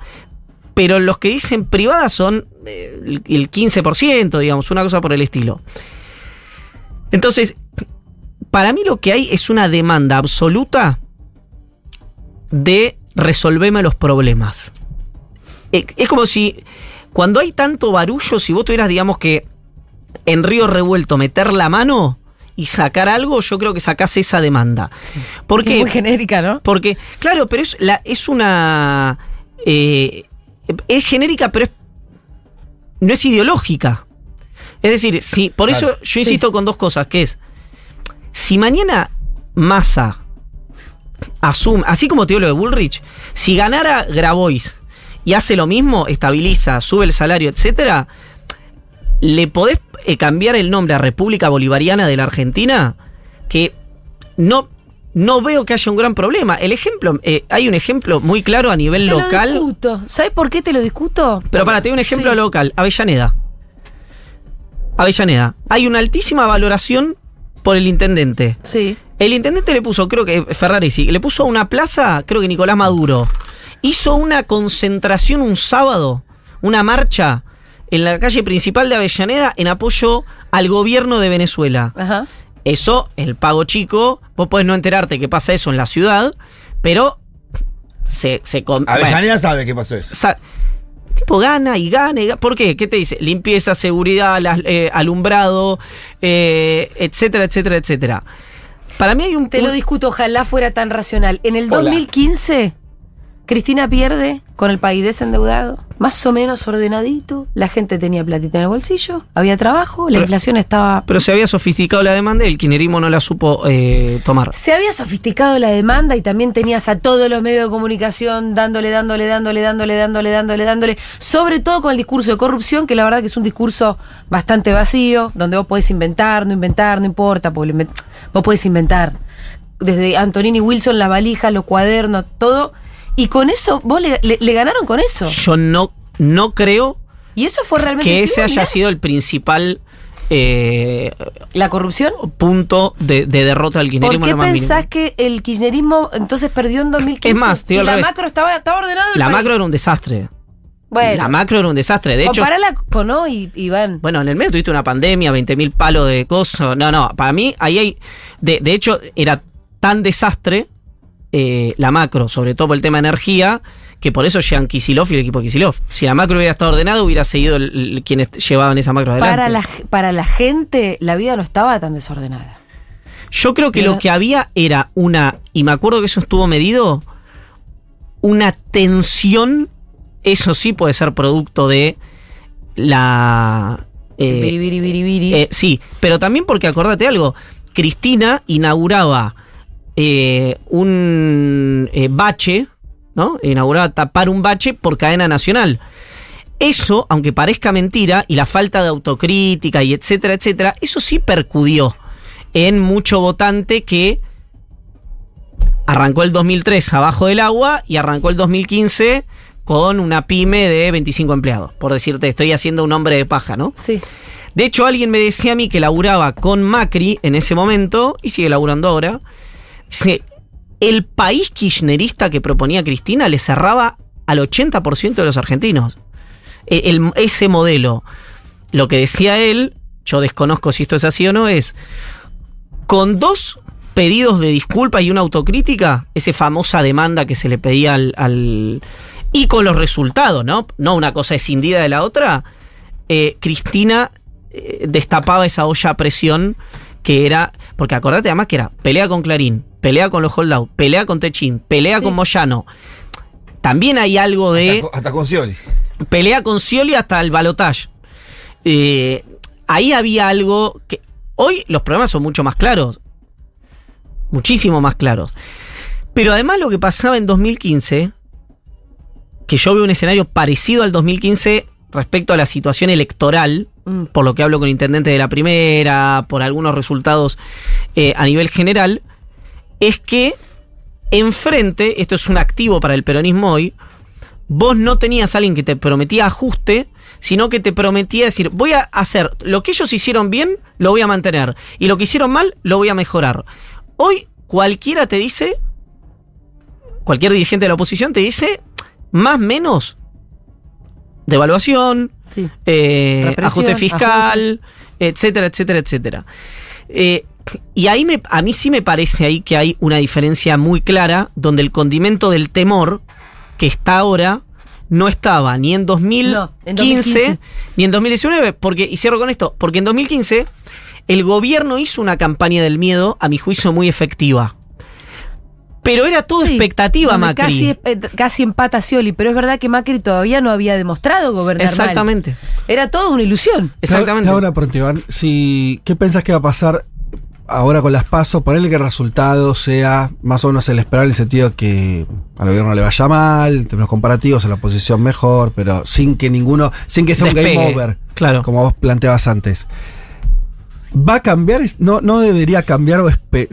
Pero los que dicen privada son eh, el el 15%, digamos, una cosa por el estilo. Entonces, para mí lo que hay es una demanda absoluta de resolverme los problemas. Es como si cuando hay tanto barullo, si vos tuvieras, digamos que en río revuelto meter la mano y sacar algo, yo creo que sacás esa demanda. Porque Es muy genérica, ¿no? porque, claro, pero es, la, es una. eh, es genérica, pero es, no es ideológica. Es decir, si, por Claro. eso yo insisto con dos cosas, que es, si mañana Massa asume, así como te digo lo de Bullrich, si ganara Grabois y hace lo mismo, estabiliza, sube el salario, etcétera, le podés eh, cambiar el nombre a República Bolivariana de la Argentina, que no, no veo que haya un gran problema. El ejemplo, eh, hay un ejemplo muy claro a nivel Te lo local. discuto. ¿Sabes por qué te lo discuto? Pero para, te doy un ejemplo Sí. local. Avellaneda. Avellaneda. Hay una altísima valoración por el intendente. Sí. El intendente le puso, creo que Ferrari sí, le puso a una plaza, creo que Nicolás Maduro. Hizo una concentración un sábado, una marcha en la calle principal de Avellaneda en apoyo al gobierno de Venezuela. Ajá. Eso, el pago chico, vos podés no enterarte que pasa eso en la ciudad, pero se, se bueno, Avellaneda sabe qué pasó eso. sa- tipo gana y gana y gana. ¿Por qué? ¿Qué te dice? Limpieza, seguridad, las- eh, alumbrado, eh, etcétera, etcétera, etcétera. Para mí hay un Te lo discuto, ojalá fuera tan racional. En el Hola. 2015, Cristina pierde con el país desendeudado, más o menos ordenadito, la gente tenía platita en el bolsillo, había trabajo, la Pero- inflación estaba... Pero se había sofisticado la demanda y el kirchnerismo no la supo eh, tomar. Se había sofisticado la demanda y también tenías a todos los medios de comunicación dándole, dándole, dándole, dándole, dándole, dándole, dándole, sobre todo con el discurso de corrupción, que la verdad que es un discurso bastante vacío, donde vos podés inventar, no inventar, no importa, porque vos podés inventar. Desde Antonini Wilson, la valija, los cuadernos, todo. Y con eso, vos le, le- le ganaron con eso. Yo no, no creo Y eso fue realmente... que ese haya sido el principal eh, La corrupción. punto de, de derrota del ¿Por kirchnerismo. qué lo más pensás mínimo. que el kirchnerismo entonces perdió en 2015? Es más, si al la macro estaba, estaba ordenado el La país. macro era un desastre. Bueno, La macro era un desastre. De hecho, comparala con hoy, Iván. Bueno, en el medio tuviste una pandemia, 20.000 palos de cosas. No, no, para mí ahí hay. De, de hecho, era tan desastre eh, la macro, sobre todo por el tema de energía, que por eso llegan Kisilov y el equipo de Kisilov. Si la macro hubiera estado ordenada, hubiera seguido el- el- quienes llevaban esa macro adelante. Para la, para la gente, la vida no estaba tan desordenada. Yo creo que lo que había era una. Y me acuerdo que eso estuvo medido. Una tensión. Eso sí puede ser producto de la. eh. Eh, sí, pero también porque acordate algo, Cristina inauguraba eh, un eh, bache, ¿no? Inauguraba tapar un bache por cadena nacional. Eso, aunque parezca mentira, y la falta de autocrítica y etcétera, etcétera, eso sí percudió en mucho votante que arrancó el 2003 abajo del agua y arrancó el 2015 con una pyme de 25 empleados. Por decirte, estoy haciendo un hombre de paja, ¿no? sí. De hecho, alguien me decía a mí que laburaba con Macri en ese momento, y sigue laburando ahora. El país kirchnerista que proponía Cristina le cerraba al 80% de los argentinos. E- ese modelo, lo que decía él, yo desconozco si esto es así o no, es con dos pedidos de disculpa y una autocrítica, esa famosa demanda que se le pedía al, al- y con los resultados, ¿no? No una cosa escindida de la otra, eh, Cristina eh, destapaba esa olla a presión que era, porque acordate además que era pelea con Clarín, pelea con los holdout, pelea con Techín, pelea Sí. con Moyano. También hay algo de Hasta, con- hasta con Scioli. pelea con Scioli hasta el balotage. Eh, ahí había algo que. Hoy los problemas son mucho más claros. Muchísimo más claros. Pero además lo que pasaba en 2015, que yo veo un escenario parecido al 2015 respecto a la situación electoral. Por lo que hablo con intendentes de la primera, por algunos resultados eh, a nivel general, es que enfrente, esto es un activo para el peronismo hoy, vos no tenías a alguien que te prometía ajuste, sino que te prometía decir, voy a hacer lo que ellos hicieron bien, lo voy a mantener, y lo que hicieron mal, lo voy a mejorar. Hoy cualquiera te dice, cualquier dirigente de la oposición te dice, más menos, devaluación, Sí. eh, ajuste fiscal, etcétera, etcétera, etcétera. Eh, y ahí me, a mí sí me parece ahí que hay una diferencia muy clara donde el condimento del temor que está ahora no estaba ni en 2015, No, en 2015. ni en 2019, porque, y cierro con esto, porque en 2015 el gobierno hizo una campaña del miedo, a mi juicio, muy efectiva. Pero era todo Sí, expectativa, donde Macri. Casi, eh, casi empata Scioli, pero es verdad que Macri todavía no había demostrado gobernar mal. Exactamente. Era toda una ilusión. Exactamente. Una pregunta, Iván. Si, ¿Qué pensás que va a pasar ahora con las pasos? Ponerle que el resultado sea más o menos el esperable, en el sentido que al gobierno le vaya mal, en términos comparativos, a la oposición mejor, pero sin que ninguno, sin que sea un Despegue, game over, claro. como vos planteabas antes. ¿Va a cambiar? No, no debería cambiar o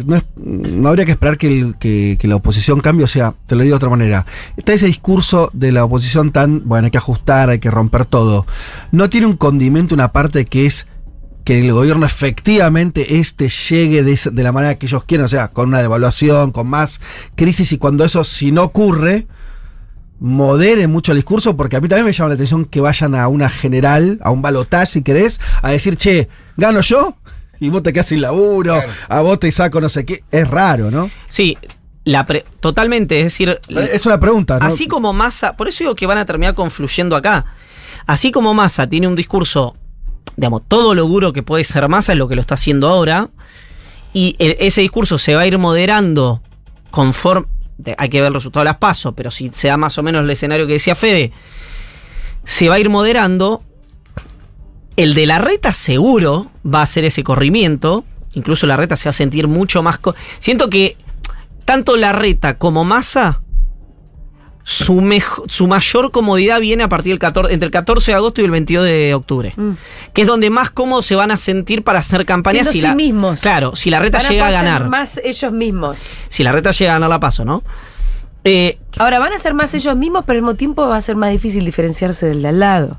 no, es- no habría que esperar que, la oposición cambie. O sea, te lo digo de otra manera. Está ese discurso de la oposición tan, bueno, hay que ajustar, hay que romper todo. No tiene un condimento, una parte que es que el gobierno efectivamente este llegue de, de la manera que ellos quieren, o sea, con una devaluación, con más crisis, y cuando eso, si no ocurre, modere mucho el discurso, porque a mí también me llama la atención que vayan a una general, a un balotaje, si querés, a decir, che, gano yo, y vos te quedás sin laburo, Claro. a vos te saco no sé qué. Es raro, ¿no? Sí, la pre- totalmente, es decir, Es una pregunta, ¿no? así como Massa, por eso digo que van a terminar confluyendo acá. Así como Massa tiene un discurso, digamos, todo lo duro que puede ser Massa es lo que lo está haciendo ahora, y e- ese discurso se va a ir moderando conforme, hay que ver el resultado de las pasos, pero si se da más o menos el escenario que decía Fede, se va a ir moderando. El de la reta seguro va a hacer ese corrimiento. Incluso la reta se va a sentir mucho más. Siento que tanto la reta como Massa, su, mejo- su mayor comodidad viene a partir del 14, entre el 14 de agosto y el 22 de octubre. Mm. Que es donde más cómodos se van a sentir para hacer campañas. Siendo si sí la, mismos. Claro, si la reta Van a llega a ganar. más ellos mismos. Si la reta llega a ganar la paso, ¿no? Eh, Ahora van a ser más ellos mismos, pero al mismo tiempo va a ser más difícil diferenciarse del de al lado.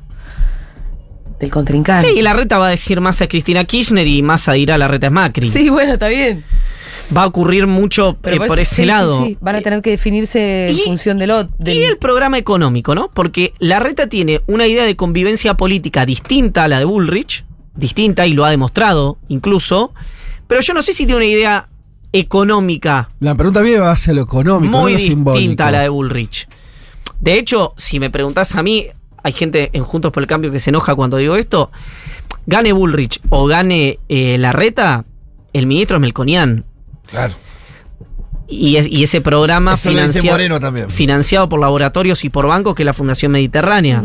Del contrincante. sí, la reta va a decir más a Cristina Kirchner y más a dirá la reta es Macri. Sí, bueno, está bien. Va a ocurrir mucho eh, pues, por ese sí, sí, lado. sí. Van a tener que definirse en Y- función del otro. Y el programa económico, ¿no? Porque la reta tiene una idea de convivencia política distinta a la de Bullrich, distinta y lo ha demostrado incluso, pero yo no sé si tiene una idea económica La pregunta mía va hacia lo económico, no muy lo simbólico. distinta a la de Bullrich. De hecho, si me preguntás a mí, hay gente en Juntos por el Cambio que se enoja cuando digo esto, gane Bullrich o gane eh, la reta, el ministro es Melconian. Claro. Y, es- y ese programa financiado, Moreno también. financiado por laboratorios y por bancos que es la Fundación Mediterránea.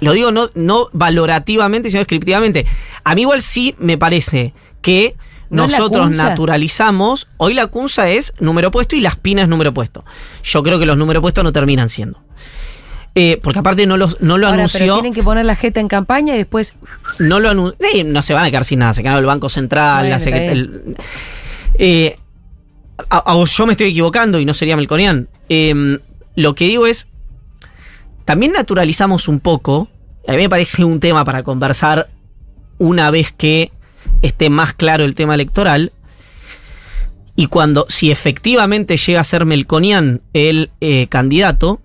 Lo digo no, no valorativamente, sino descriptivamente. A mí igual sí me parece que ¿No es la nosotros Cunza? naturalizamos. Hoy la CUNSA es número puesto y las pinas número puesto. Yo creo que los número puestos no terminan siendo. Eh, porque aparte no, los, no lo Ahora, pero anunció. tienen que poner la jeta en campaña y después. No lo anunció. no se van a quedar sin nada. Se quedaron el Banco Central, Bueno, la está secret- bien. el- eh, a- a- yo me estoy equivocando y no sería Melconian. Eh, lo que digo es. También naturalizamos un poco. A mí me parece un tema para conversar una vez que esté más claro el tema electoral. Y cuando, si efectivamente llega a ser Melconian el eh, candidato,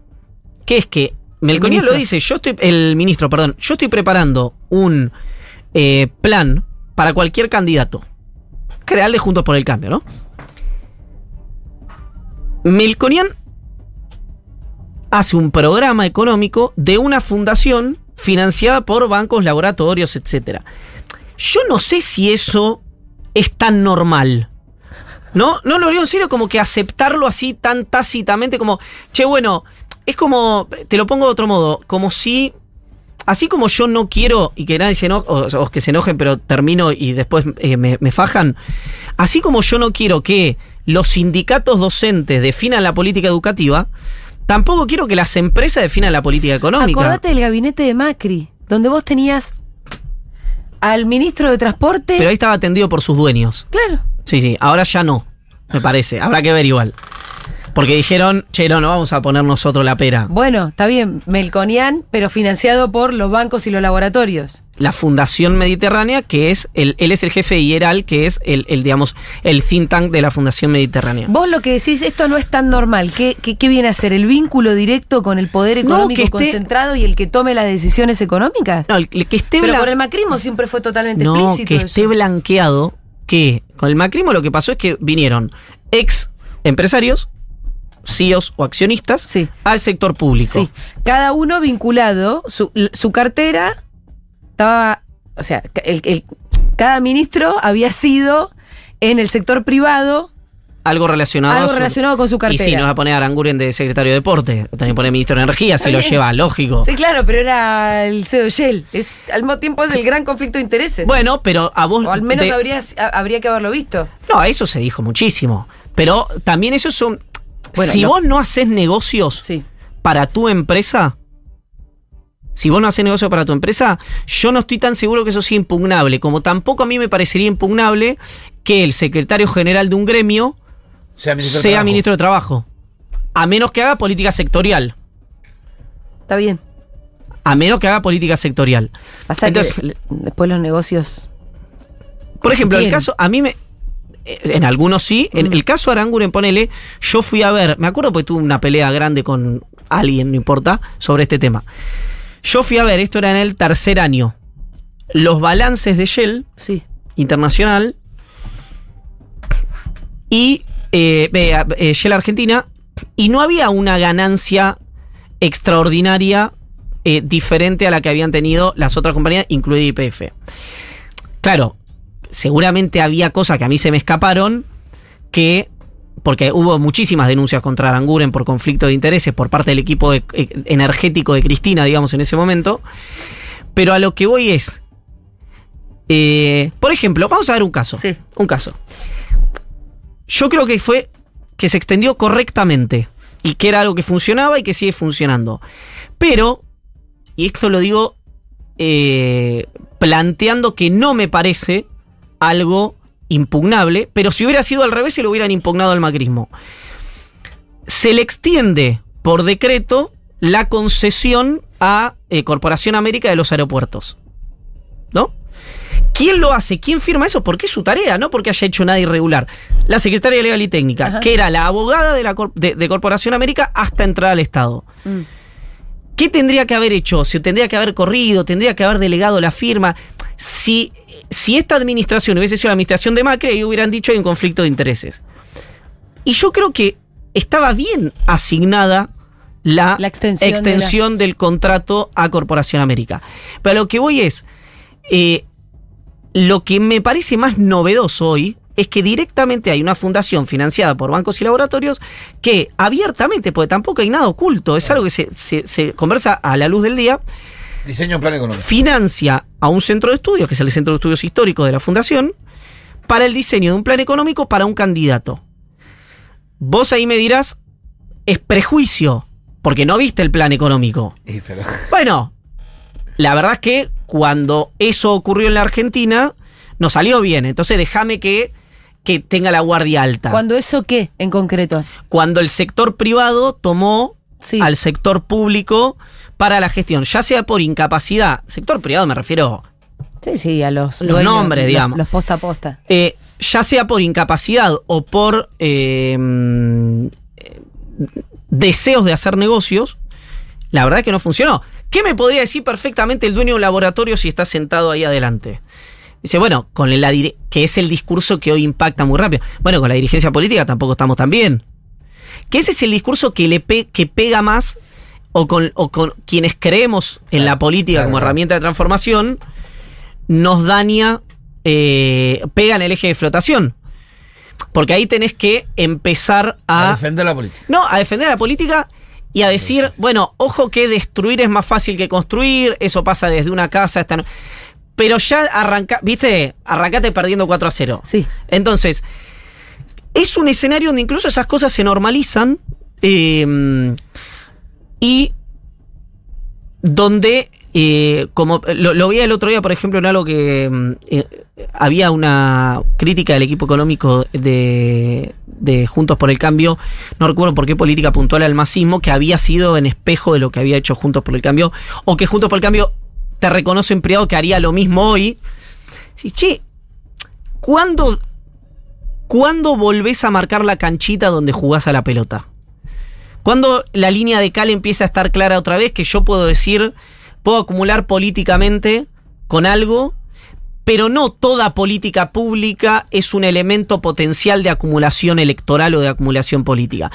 que es que Melconian lo dice, yo estoy, el ministro, perdón, yo estoy preparando un eh, plan para cualquier candidato. Creal de Juntos por el Cambio, ¿no? Melconian hace un programa económico de una fundación financiada por bancos, laboratorios, etc. Yo no sé si eso es tan normal. No, no lo digo en serio como que aceptarlo así tan tácitamente como, che, bueno, es como, te lo pongo de otro modo, como si, así como yo no quiero y que nadie se enoje, o, o que se enojen, pero termino y después eh, me, me fajan, así como yo no quiero que los sindicatos docentes definan la política educativa, tampoco quiero que las empresas definan la política económica. Acordate del gabinete de Macri, donde vos tenías al ministro de Transporte. Pero ahí estaba atendido por sus dueños. claro. Sí, sí, ahora ya no, me parece. Habrá que ver igual. Porque dijeron, che, no, no vamos a poner nosotros la pera. Bueno, está bien, Melconian, pero financiado por los bancos y los laboratorios. La Fundación Mediterránea, que es, el, él es el jefe IERAL, que es el, el, digamos, el think tank de la Fundación Mediterránea. Vos lo que decís, esto no es tan normal. ¿Qué, qué, qué viene a ser? ¿El vínculo directo con el poder No, económico esté- concentrado y el que tome las decisiones económicas? No, el, que esté pero blan- con el macrismo siempre fue totalmente no, explícito que eso. esté blanqueado que con el macrismo lo que pasó es que vinieron ex empresarios, CEOs o accionistas Sí. al sector público. Sí, cada uno vinculado, su, su cartera estaba, o sea, el, el- cada ministro había sido en el sector privado Algo relacionado algo su- relacionado con su cartera. Y si no va a poner a Aranguren de secretario de deporte, también pone ministro de energía, si lo lleva, lógico. Sí, claro, pero era el CEO Shell. Es, al mismo tiempo es el gran conflicto de intereses. Bueno, pero a vos. o al menos de- habría, habría que haberlo visto. No, eso se dijo muchísimo. Pero también eso son. Bueno, si lo- vos no haces negocios Sí. para tu empresa, si vos no haces negocio para tu empresa, yo no estoy tan seguro que eso sea impugnable. Como tampoco a mí me parecería impugnable que el secretario general de un gremio Sea ministro de Trabajo. ministro de Trabajo. A menos que haga política sectorial. Está bien. A menos que haga política sectorial. Pasa Entonces- que después los negocios. Por ejemplo, el caso, a mí me. Eh, En algunos sí. En el caso Aranguren, ponele, yo fui a ver, me acuerdo porque tuve una pelea grande con alguien, no importa, sobre este tema. Yo fui a ver, esto era en el tercer año, los balances de Shell Sí. internacional y eh, eh, Shell Argentina, y no había una ganancia extraordinaria eh, diferente a la que habían tenido las otras compañías, incluida IPF. Claro, seguramente había cosas que a mí se me escaparon que porque hubo muchísimas denuncias contra Aranguren por conflicto de intereses por parte del equipo de- eh, energético de Cristina, digamos, en ese momento. Pero a lo que voy es. eh, por ejemplo, vamos a ver un caso. Sí. Un caso. Yo creo que fue que se extendió correctamente y que era algo que funcionaba y que sigue funcionando. Pero, y esto lo digo eh, planteando que no me parece algo impugnable, pero si hubiera sido al revés se lo hubieran impugnado al macrismo. Se le extiende por decreto la concesión a eh, Corporación América de los aeropuertos. ¿No? ¿Quién lo hace? ¿Quién firma eso? Porque es su tarea, no porque haya hecho nada irregular. La Secretaria Legal y Técnica, Ajá. que era la abogada de, la cor- de- de Corporación América hasta entrar al Estado. Mm. ¿Qué tendría que haber hecho? ¿Se tendría que haber corrido? ¿Tendría que haber delegado la firma? Si, si esta administración hubiese sido la administración de Macri, ahí hubieran dicho hay un conflicto de intereses. Y yo creo que estaba bien asignada la, La extensión de la- extensión del contrato a Corporación América. Pero a lo que voy es, eh, lo que me parece más novedoso hoy es que directamente hay una fundación financiada por bancos y laboratorios que abiertamente, porque tampoco hay nada oculto, es algo que se, se- se conversa a la luz del día, Diseño un plan económico. financia a un centro de estudios, que es el Centro de Estudios Históricos de la Fundación, para el diseño de un plan económico para un candidato. Vos ahí me dirás, es prejuicio, porque no viste el plan económico. Pero- Bueno, la verdad es que cuando eso ocurrió en la Argentina, no salió bien. Entonces déjame que, que tenga la guardia alta. ¿Cuándo eso qué en concreto? Cuando el sector privado tomó Sí. al sector público para la gestión, ya sea por incapacidad, sector privado me refiero, Sí, sí, a los, Los nombres, los- digamos. Los posta a posta. eh, ya sea por incapacidad o por eh, mm, deseos de hacer negocios, la verdad es que no funcionó. ¿Qué me podría decir perfectamente el dueño de un laboratorio si está sentado ahí adelante? Dice, bueno, con la que es el discurso que hoy impacta muy rápido. Bueno, con la dirigencia política tampoco estamos tan bien. Que ese es el discurso que le pe- que pega más o con, o con quienes creemos en la política claro, como claro. herramienta de transformación, nos daña, eh, pega en el eje de flotación. Porque ahí tenés que empezar A a... defender la política. No, a defender la política y a decir, bueno, ojo que destruir es más fácil que construir, eso pasa desde una casa hasta... Pero ya arranca, viste, arrancate perdiendo 4 a 0. Sí. Entonces, es un escenario donde incluso esas cosas se normalizan eh, y donde, eh, como lo, lo vi el otro día, por ejemplo, en algo que mm, eh, había una crítica del equipo económico de, de Juntos por el Cambio, no recuerdo por qué política puntual al masismo, que había sido en espejo de lo que había hecho Juntos por el Cambio, o que Juntos por el Cambio te reconoce en privado que haría lo mismo hoy. Sí, che, ¿cuándo, ¿cuándo volvés a marcar la canchita donde jugás a la pelota? ¿Cuándo la línea de cal empieza a estar clara otra vez? Que yo puedo decir, puedo acumular políticamente con algo, pero no toda política pública es un elemento potencial de acumulación electoral o de acumulación política.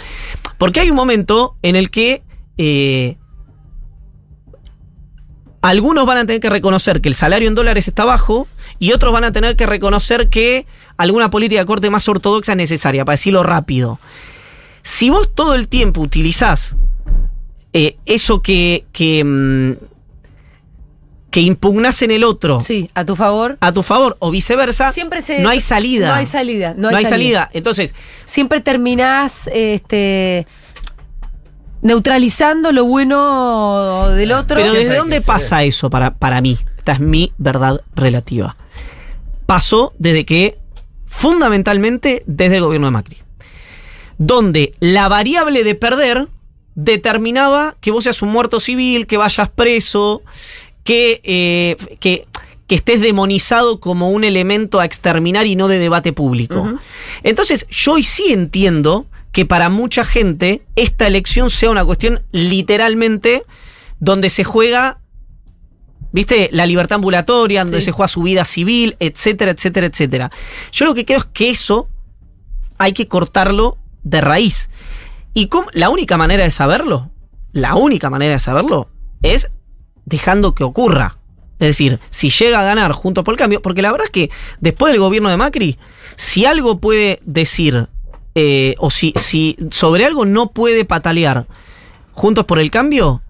Porque hay un momento en el que eh, algunos van a tener que reconocer que el salario en dólares está bajo y otros van a tener que reconocer que alguna política de corte más ortodoxa es necesaria, para decirlo rápido. Si vos todo el tiempo utilizás eh, eso que, que, mm, que impugnás en el otro Sí, a tu favor. a tu favor o viceversa, Siempre se- no hay salida. No hay salida. No No hay, salida. salida. Entonces, Siempre terminás este, neutralizando lo bueno del otro. Pero Siempre ¿desde dónde pasa eso para, para mí? Esta es mi verdad relativa. Pasó desde que, fundamentalmente, desde el gobierno de Macri. Donde la variable de perder determinaba que vos seas un muerto civil, que vayas preso, que, eh, que, que estés demonizado como un elemento a exterminar y no de debate público. Entonces, yo hoy sí entiendo que para mucha gente esta elección sea una cuestión literalmente donde se juega, viste, la libertad ambulatoria, donde Sí. se juega su vida civil, etcétera, etcétera, etcétera. Yo lo que creo es que eso hay que cortarlo de raíz. Y cómo- la única manera de saberlo, la única manera de saberlo es dejando que ocurra. Es decir, si llega a ganar junto por el cambio, porque la verdad es que después del gobierno de Macri, si algo puede decir, eh, o si, si sobre algo no puede patalear juntos por el cambio,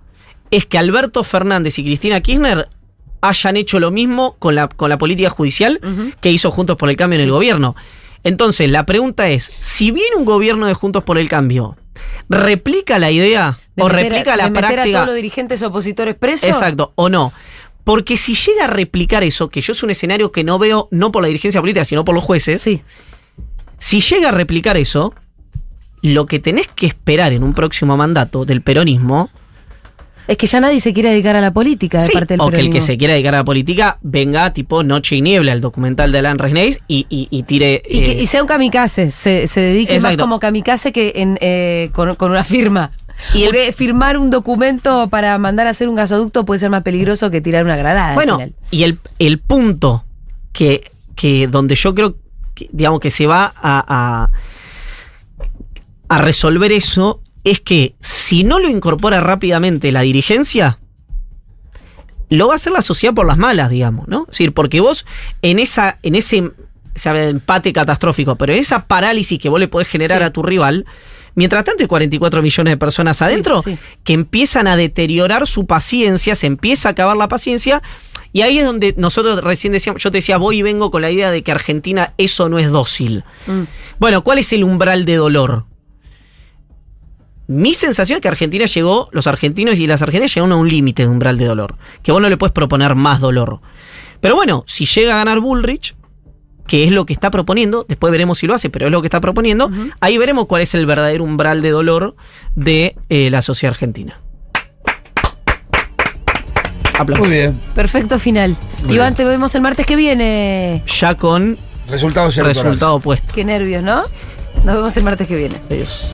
es que Alberto Fernández y Cristina Kirchner hayan hecho lo mismo con la, con la política judicial que hizo Juntos por el Cambio en el gobierno. Entonces, la pregunta es, si viene un gobierno de Juntos por el Cambio, ¿replica la idea De o meter a- replica la de meter a práctica? todos los dirigentes opositores presos. Exacto, o no. Porque si llega a replicar eso, que yo es un escenario que no veo no por la dirigencia política, sino por los jueces, Sí. si llega a replicar eso, lo que tenés que esperar en un próximo mandato del peronismo, Es que ya nadie se quiere dedicar a la política de sí, parte del o que el que se quiera dedicar a la política venga tipo Noche y Niebla, el documental de Alan Rezneiz, y, y, y tire... Y, que, eh, y sea un kamikaze, se, se dedique más como kamikaze que en, eh, con, con una firma. Y el- Porque firmar un documento para mandar a hacer un gasoducto puede ser más peligroso que tirar una granada. Bueno, y el, el punto que, que donde yo creo que, digamos, que se va a, a, a resolver eso es que si no lo incorpora rápidamente la dirigencia, lo va a hacer la sociedad por las malas, digamos, ¿no? Es decir, porque vos en esa, en ese se habla de empate catastrófico, pero en esa parálisis que vos le podés generar Sí. a tu rival, mientras tanto hay 44 millones de personas adentro sí. que empiezan a deteriorar su paciencia, se empieza a acabar la paciencia, y ahí es donde nosotros recién decíamos, yo te decía, voy y vengo con la idea de que Argentina eso no es dócil. Mm. Bueno, ¿cuál es el umbral de dolor? Mi sensación es que Argentina llegó, los argentinos y las argentinas llegaron a un límite de umbral de dolor, que vos no le puedes proponer más dolor. Pero bueno, si llega a ganar Bullrich, que es lo que está proponiendo, después veremos si lo hace, pero es lo que está proponiendo, ahí veremos cuál es el verdadero umbral de dolor de eh, la sociedad argentina. Aplausos. Muy bien. Perfecto final. Iván, te vemos el martes que viene. Ya con Resultados resultado opuesto. Qué nervios, ¿no? Nos vemos el martes que viene. Adiós.